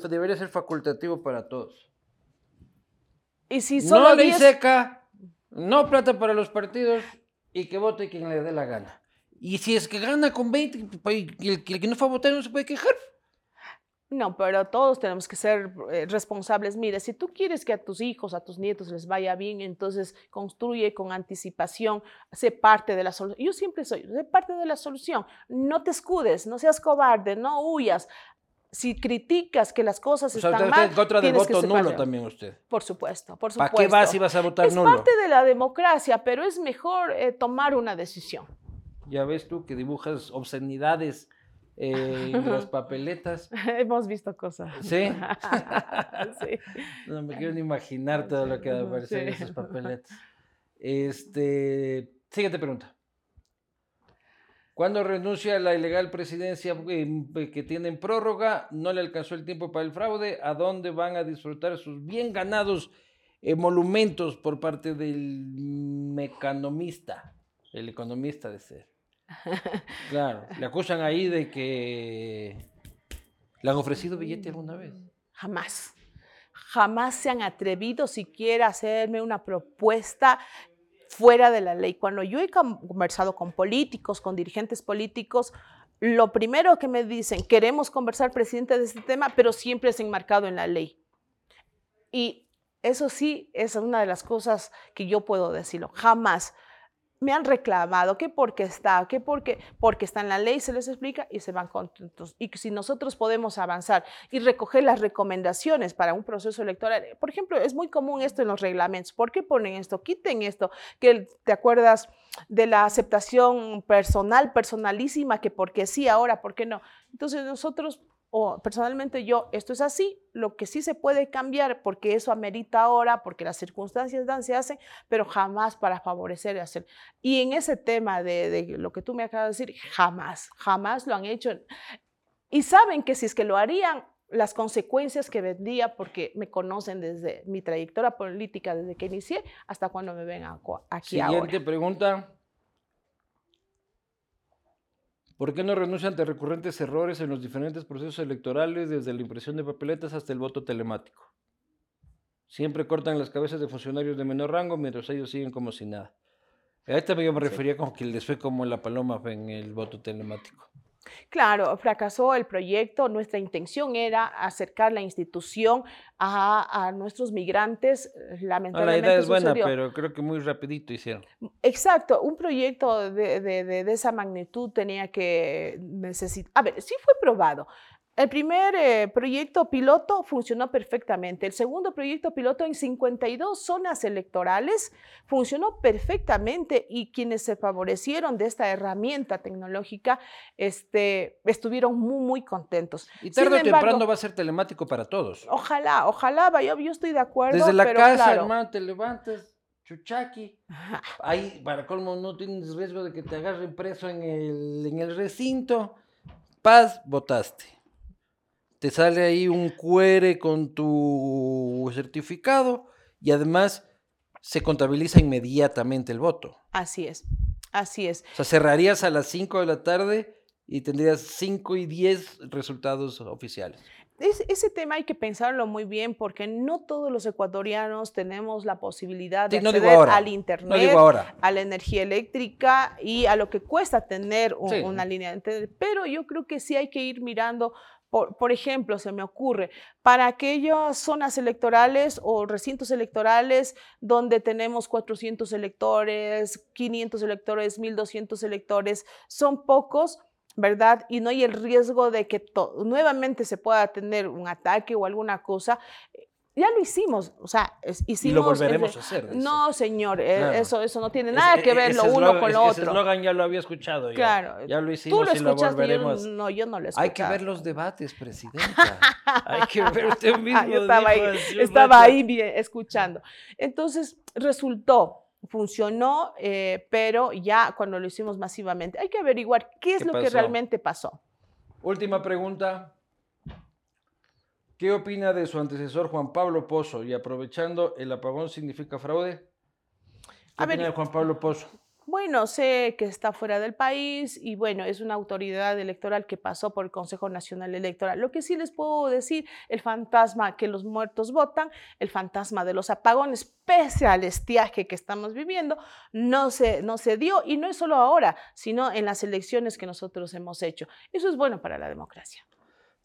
Debería ser facultativo para todos. Y si solo no ley seca, no plata para los partidos y que vote quien le dé la gana. Y si es que gana con 20, pues, el, que no fue a votar no se puede quejar. No, pero todos tenemos que ser eh, responsables. Mire, si tú quieres que a tus hijos, a tus nietos les vaya bien, entonces construye con anticipación, sé parte de la solución. Yo siempre soy, sé parte de la solución. No te escudes, no seas cobarde, no huyas si criticas que las cosas están usted mal, en contra del voto nulo también usted. Por supuesto, por supuesto. ¿Para qué vas si vas a votar nulo? Es parte de la democracia, pero es mejor eh, tomar una decisión. Ya ves tú que dibujas obscenidades eh, en las papeletas. Hemos visto cosas. ¿Sí? sí. No me quiero ni imaginar todo lo que va a aparecer en esas papeletas. Este, siguiente pregunta. Cuando renuncia a la ilegal presidencia eh, que tienen prórroga, no le alcanzó el tiempo para el fraude, ¿a dónde van a disfrutar sus bien ganados emolumentos por parte del mecanomista, el economista de ser? Claro, le acusan ahí de que le han ofrecido billete alguna vez. Jamás jamás se han atrevido siquiera a hacerme una propuesta fuera de la ley. Cuando yo he conversado con políticos, con dirigentes políticos, lo primero que me dicen, queremos conversar, presidente, de este tema, pero siempre es enmarcado en la ley. Y eso sí es una de las cosas que yo puedo decirlo. Jamás me han reclamado que porque está, que porque, porque está en la ley, se les explica y se van contentos. Y si nosotros podemos avanzar y recoger las recomendaciones para un proceso electoral, por ejemplo, es muy común esto en los reglamentos. ¿Por qué ponen esto? Quiten esto, que te acuerdas de la aceptación personal, personalísima, que porque sí, ahora, ¿por qué no? Entonces nosotros o personalmente yo, esto es así, lo que sí se puede cambiar porque eso amerita ahora, porque las circunstancias dan, se hacen, pero jamás para favorecer y hacer. Y en ese tema de, de lo que tú me acabas de decir, jamás, jamás lo han hecho. Y saben que si es que lo harían, las consecuencias que vendría, porque me conocen desde mi trayectoria política, desde que inicié hasta cuando me ven aquí ahora. Siguiente pregunta. ¿Por qué no renuncia ante recurrentes errores en los diferentes procesos electorales, desde la impresión de papeletas hasta el voto telemático? Siempre cortan las cabezas de funcionarios de menor rango mientras ellos siguen como si nada. A esta yo me refería como que les fue como la paloma en el voto telemático. Claro, fracasó el proyecto. Nuestra intención era acercar la institución a, nuestros migrantes. Lamentablemente. la idea es buena, pero creo que muy rapidito hicieron. Exacto, un proyecto de, de esa magnitud tenía que necesitar. A ver, sí fue probado. El primer eh, proyecto piloto funcionó perfectamente. El segundo proyecto piloto en 52 zonas electorales funcionó perfectamente y quienes se favorecieron de esta herramienta tecnológica este, estuvieron muy, muy contentos. Y tarde o temprano va a ser telemático para todos. Ojalá, ojalá, yo, yo estoy de acuerdo. Desde la casa, hermano, te levantas, chuchaqui. Ahí, para colmo, no tienes riesgo de que te agarren preso en el, en el recinto. Paz, votaste te sale ahí un QR con tu certificado y además se contabiliza inmediatamente el voto. Así es, así es. O sea, cerrarías a las 5 de la tarde y tendrías 5 y 10 resultados oficiales. ese tema hay que pensarlo muy bien porque no todos los ecuatorianos tenemos la posibilidad de acceder al internet, a la energía eléctrica y a lo que cuesta tener una línea de internet. Pero yo creo que sí hay que ir mirando por, ejemplo, se me ocurre, para aquellas zonas electorales o recintos electorales donde tenemos 400 electores, 500 electores, 1200 electores, son pocos, ¿verdad? Y no hay el riesgo de que nuevamente se pueda tener un ataque o alguna cosa. Ya lo hicimos, o sea, hicimos... Y lo volveremos a hacer. No, señor, e, eso, eso no tiene nada que ver lo uno con lo otro. Ese eslogan ya lo había escuchado. Claro. Ya lo hicimos Tú lo y lo volveremos. Yo, no, yo no lo he Hay que ver los debates, presidenta. Hay que ver usted mismo. yo estaba ahí, estaba ahí bien, escuchando. Entonces, resultó funcionó, eh, pero ya cuando lo hicimos masivamente, hay que averiguar qué es lo que realmente pasó. Última pregunta. ¿Qué opina de su antecesor Juan Pablo Pozo? Y aprovechando, ¿el apagón significa fraude? ¿Qué opina de Juan Pablo Pozo? Bueno, sé que está fuera del país y bueno, es una autoridad electoral que pasó por el Consejo Nacional Electoral. Lo que sí les puedo decir, el fantasma que los muertos votan, el fantasma de los apagones, pese al estiaje que estamos viviendo, no se, no se dio y no es solo ahora, sino en las elecciones que nosotros hemos hecho. Eso es bueno para la democracia.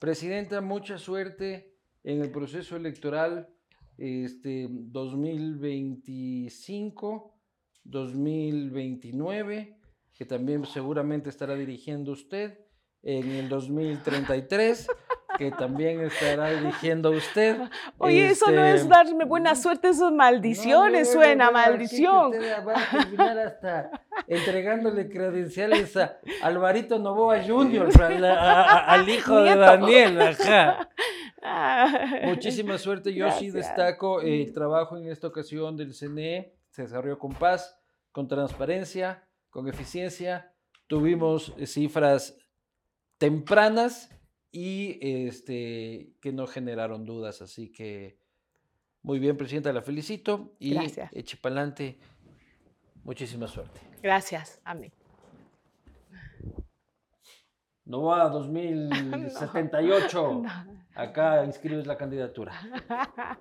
Presidenta, mucha suerte en el proceso electoral este, 2025 2029, que también seguramente estará dirigiendo usted, en el 2033, que también estará dirigiendo usted. Oye, eso no es este, darme buena suerte, eso es maldiciones, suena maldición. Usted va a terminar hasta entregándole credenciales a Alvarito Novoa Jr., al hijo de Daniel. Ajá. Muchísima suerte. Yo sí destaco el trabajo en esta ocasión del CNE se desarrolló con paz, con transparencia, con eficiencia. Tuvimos cifras tempranas y este, que no generaron dudas. Así que muy bien, Presidenta, la felicito y Gracias. eche para adelante. Muchísima suerte. Gracias, amén. Novoa 2078. Acá inscribes la candidatura.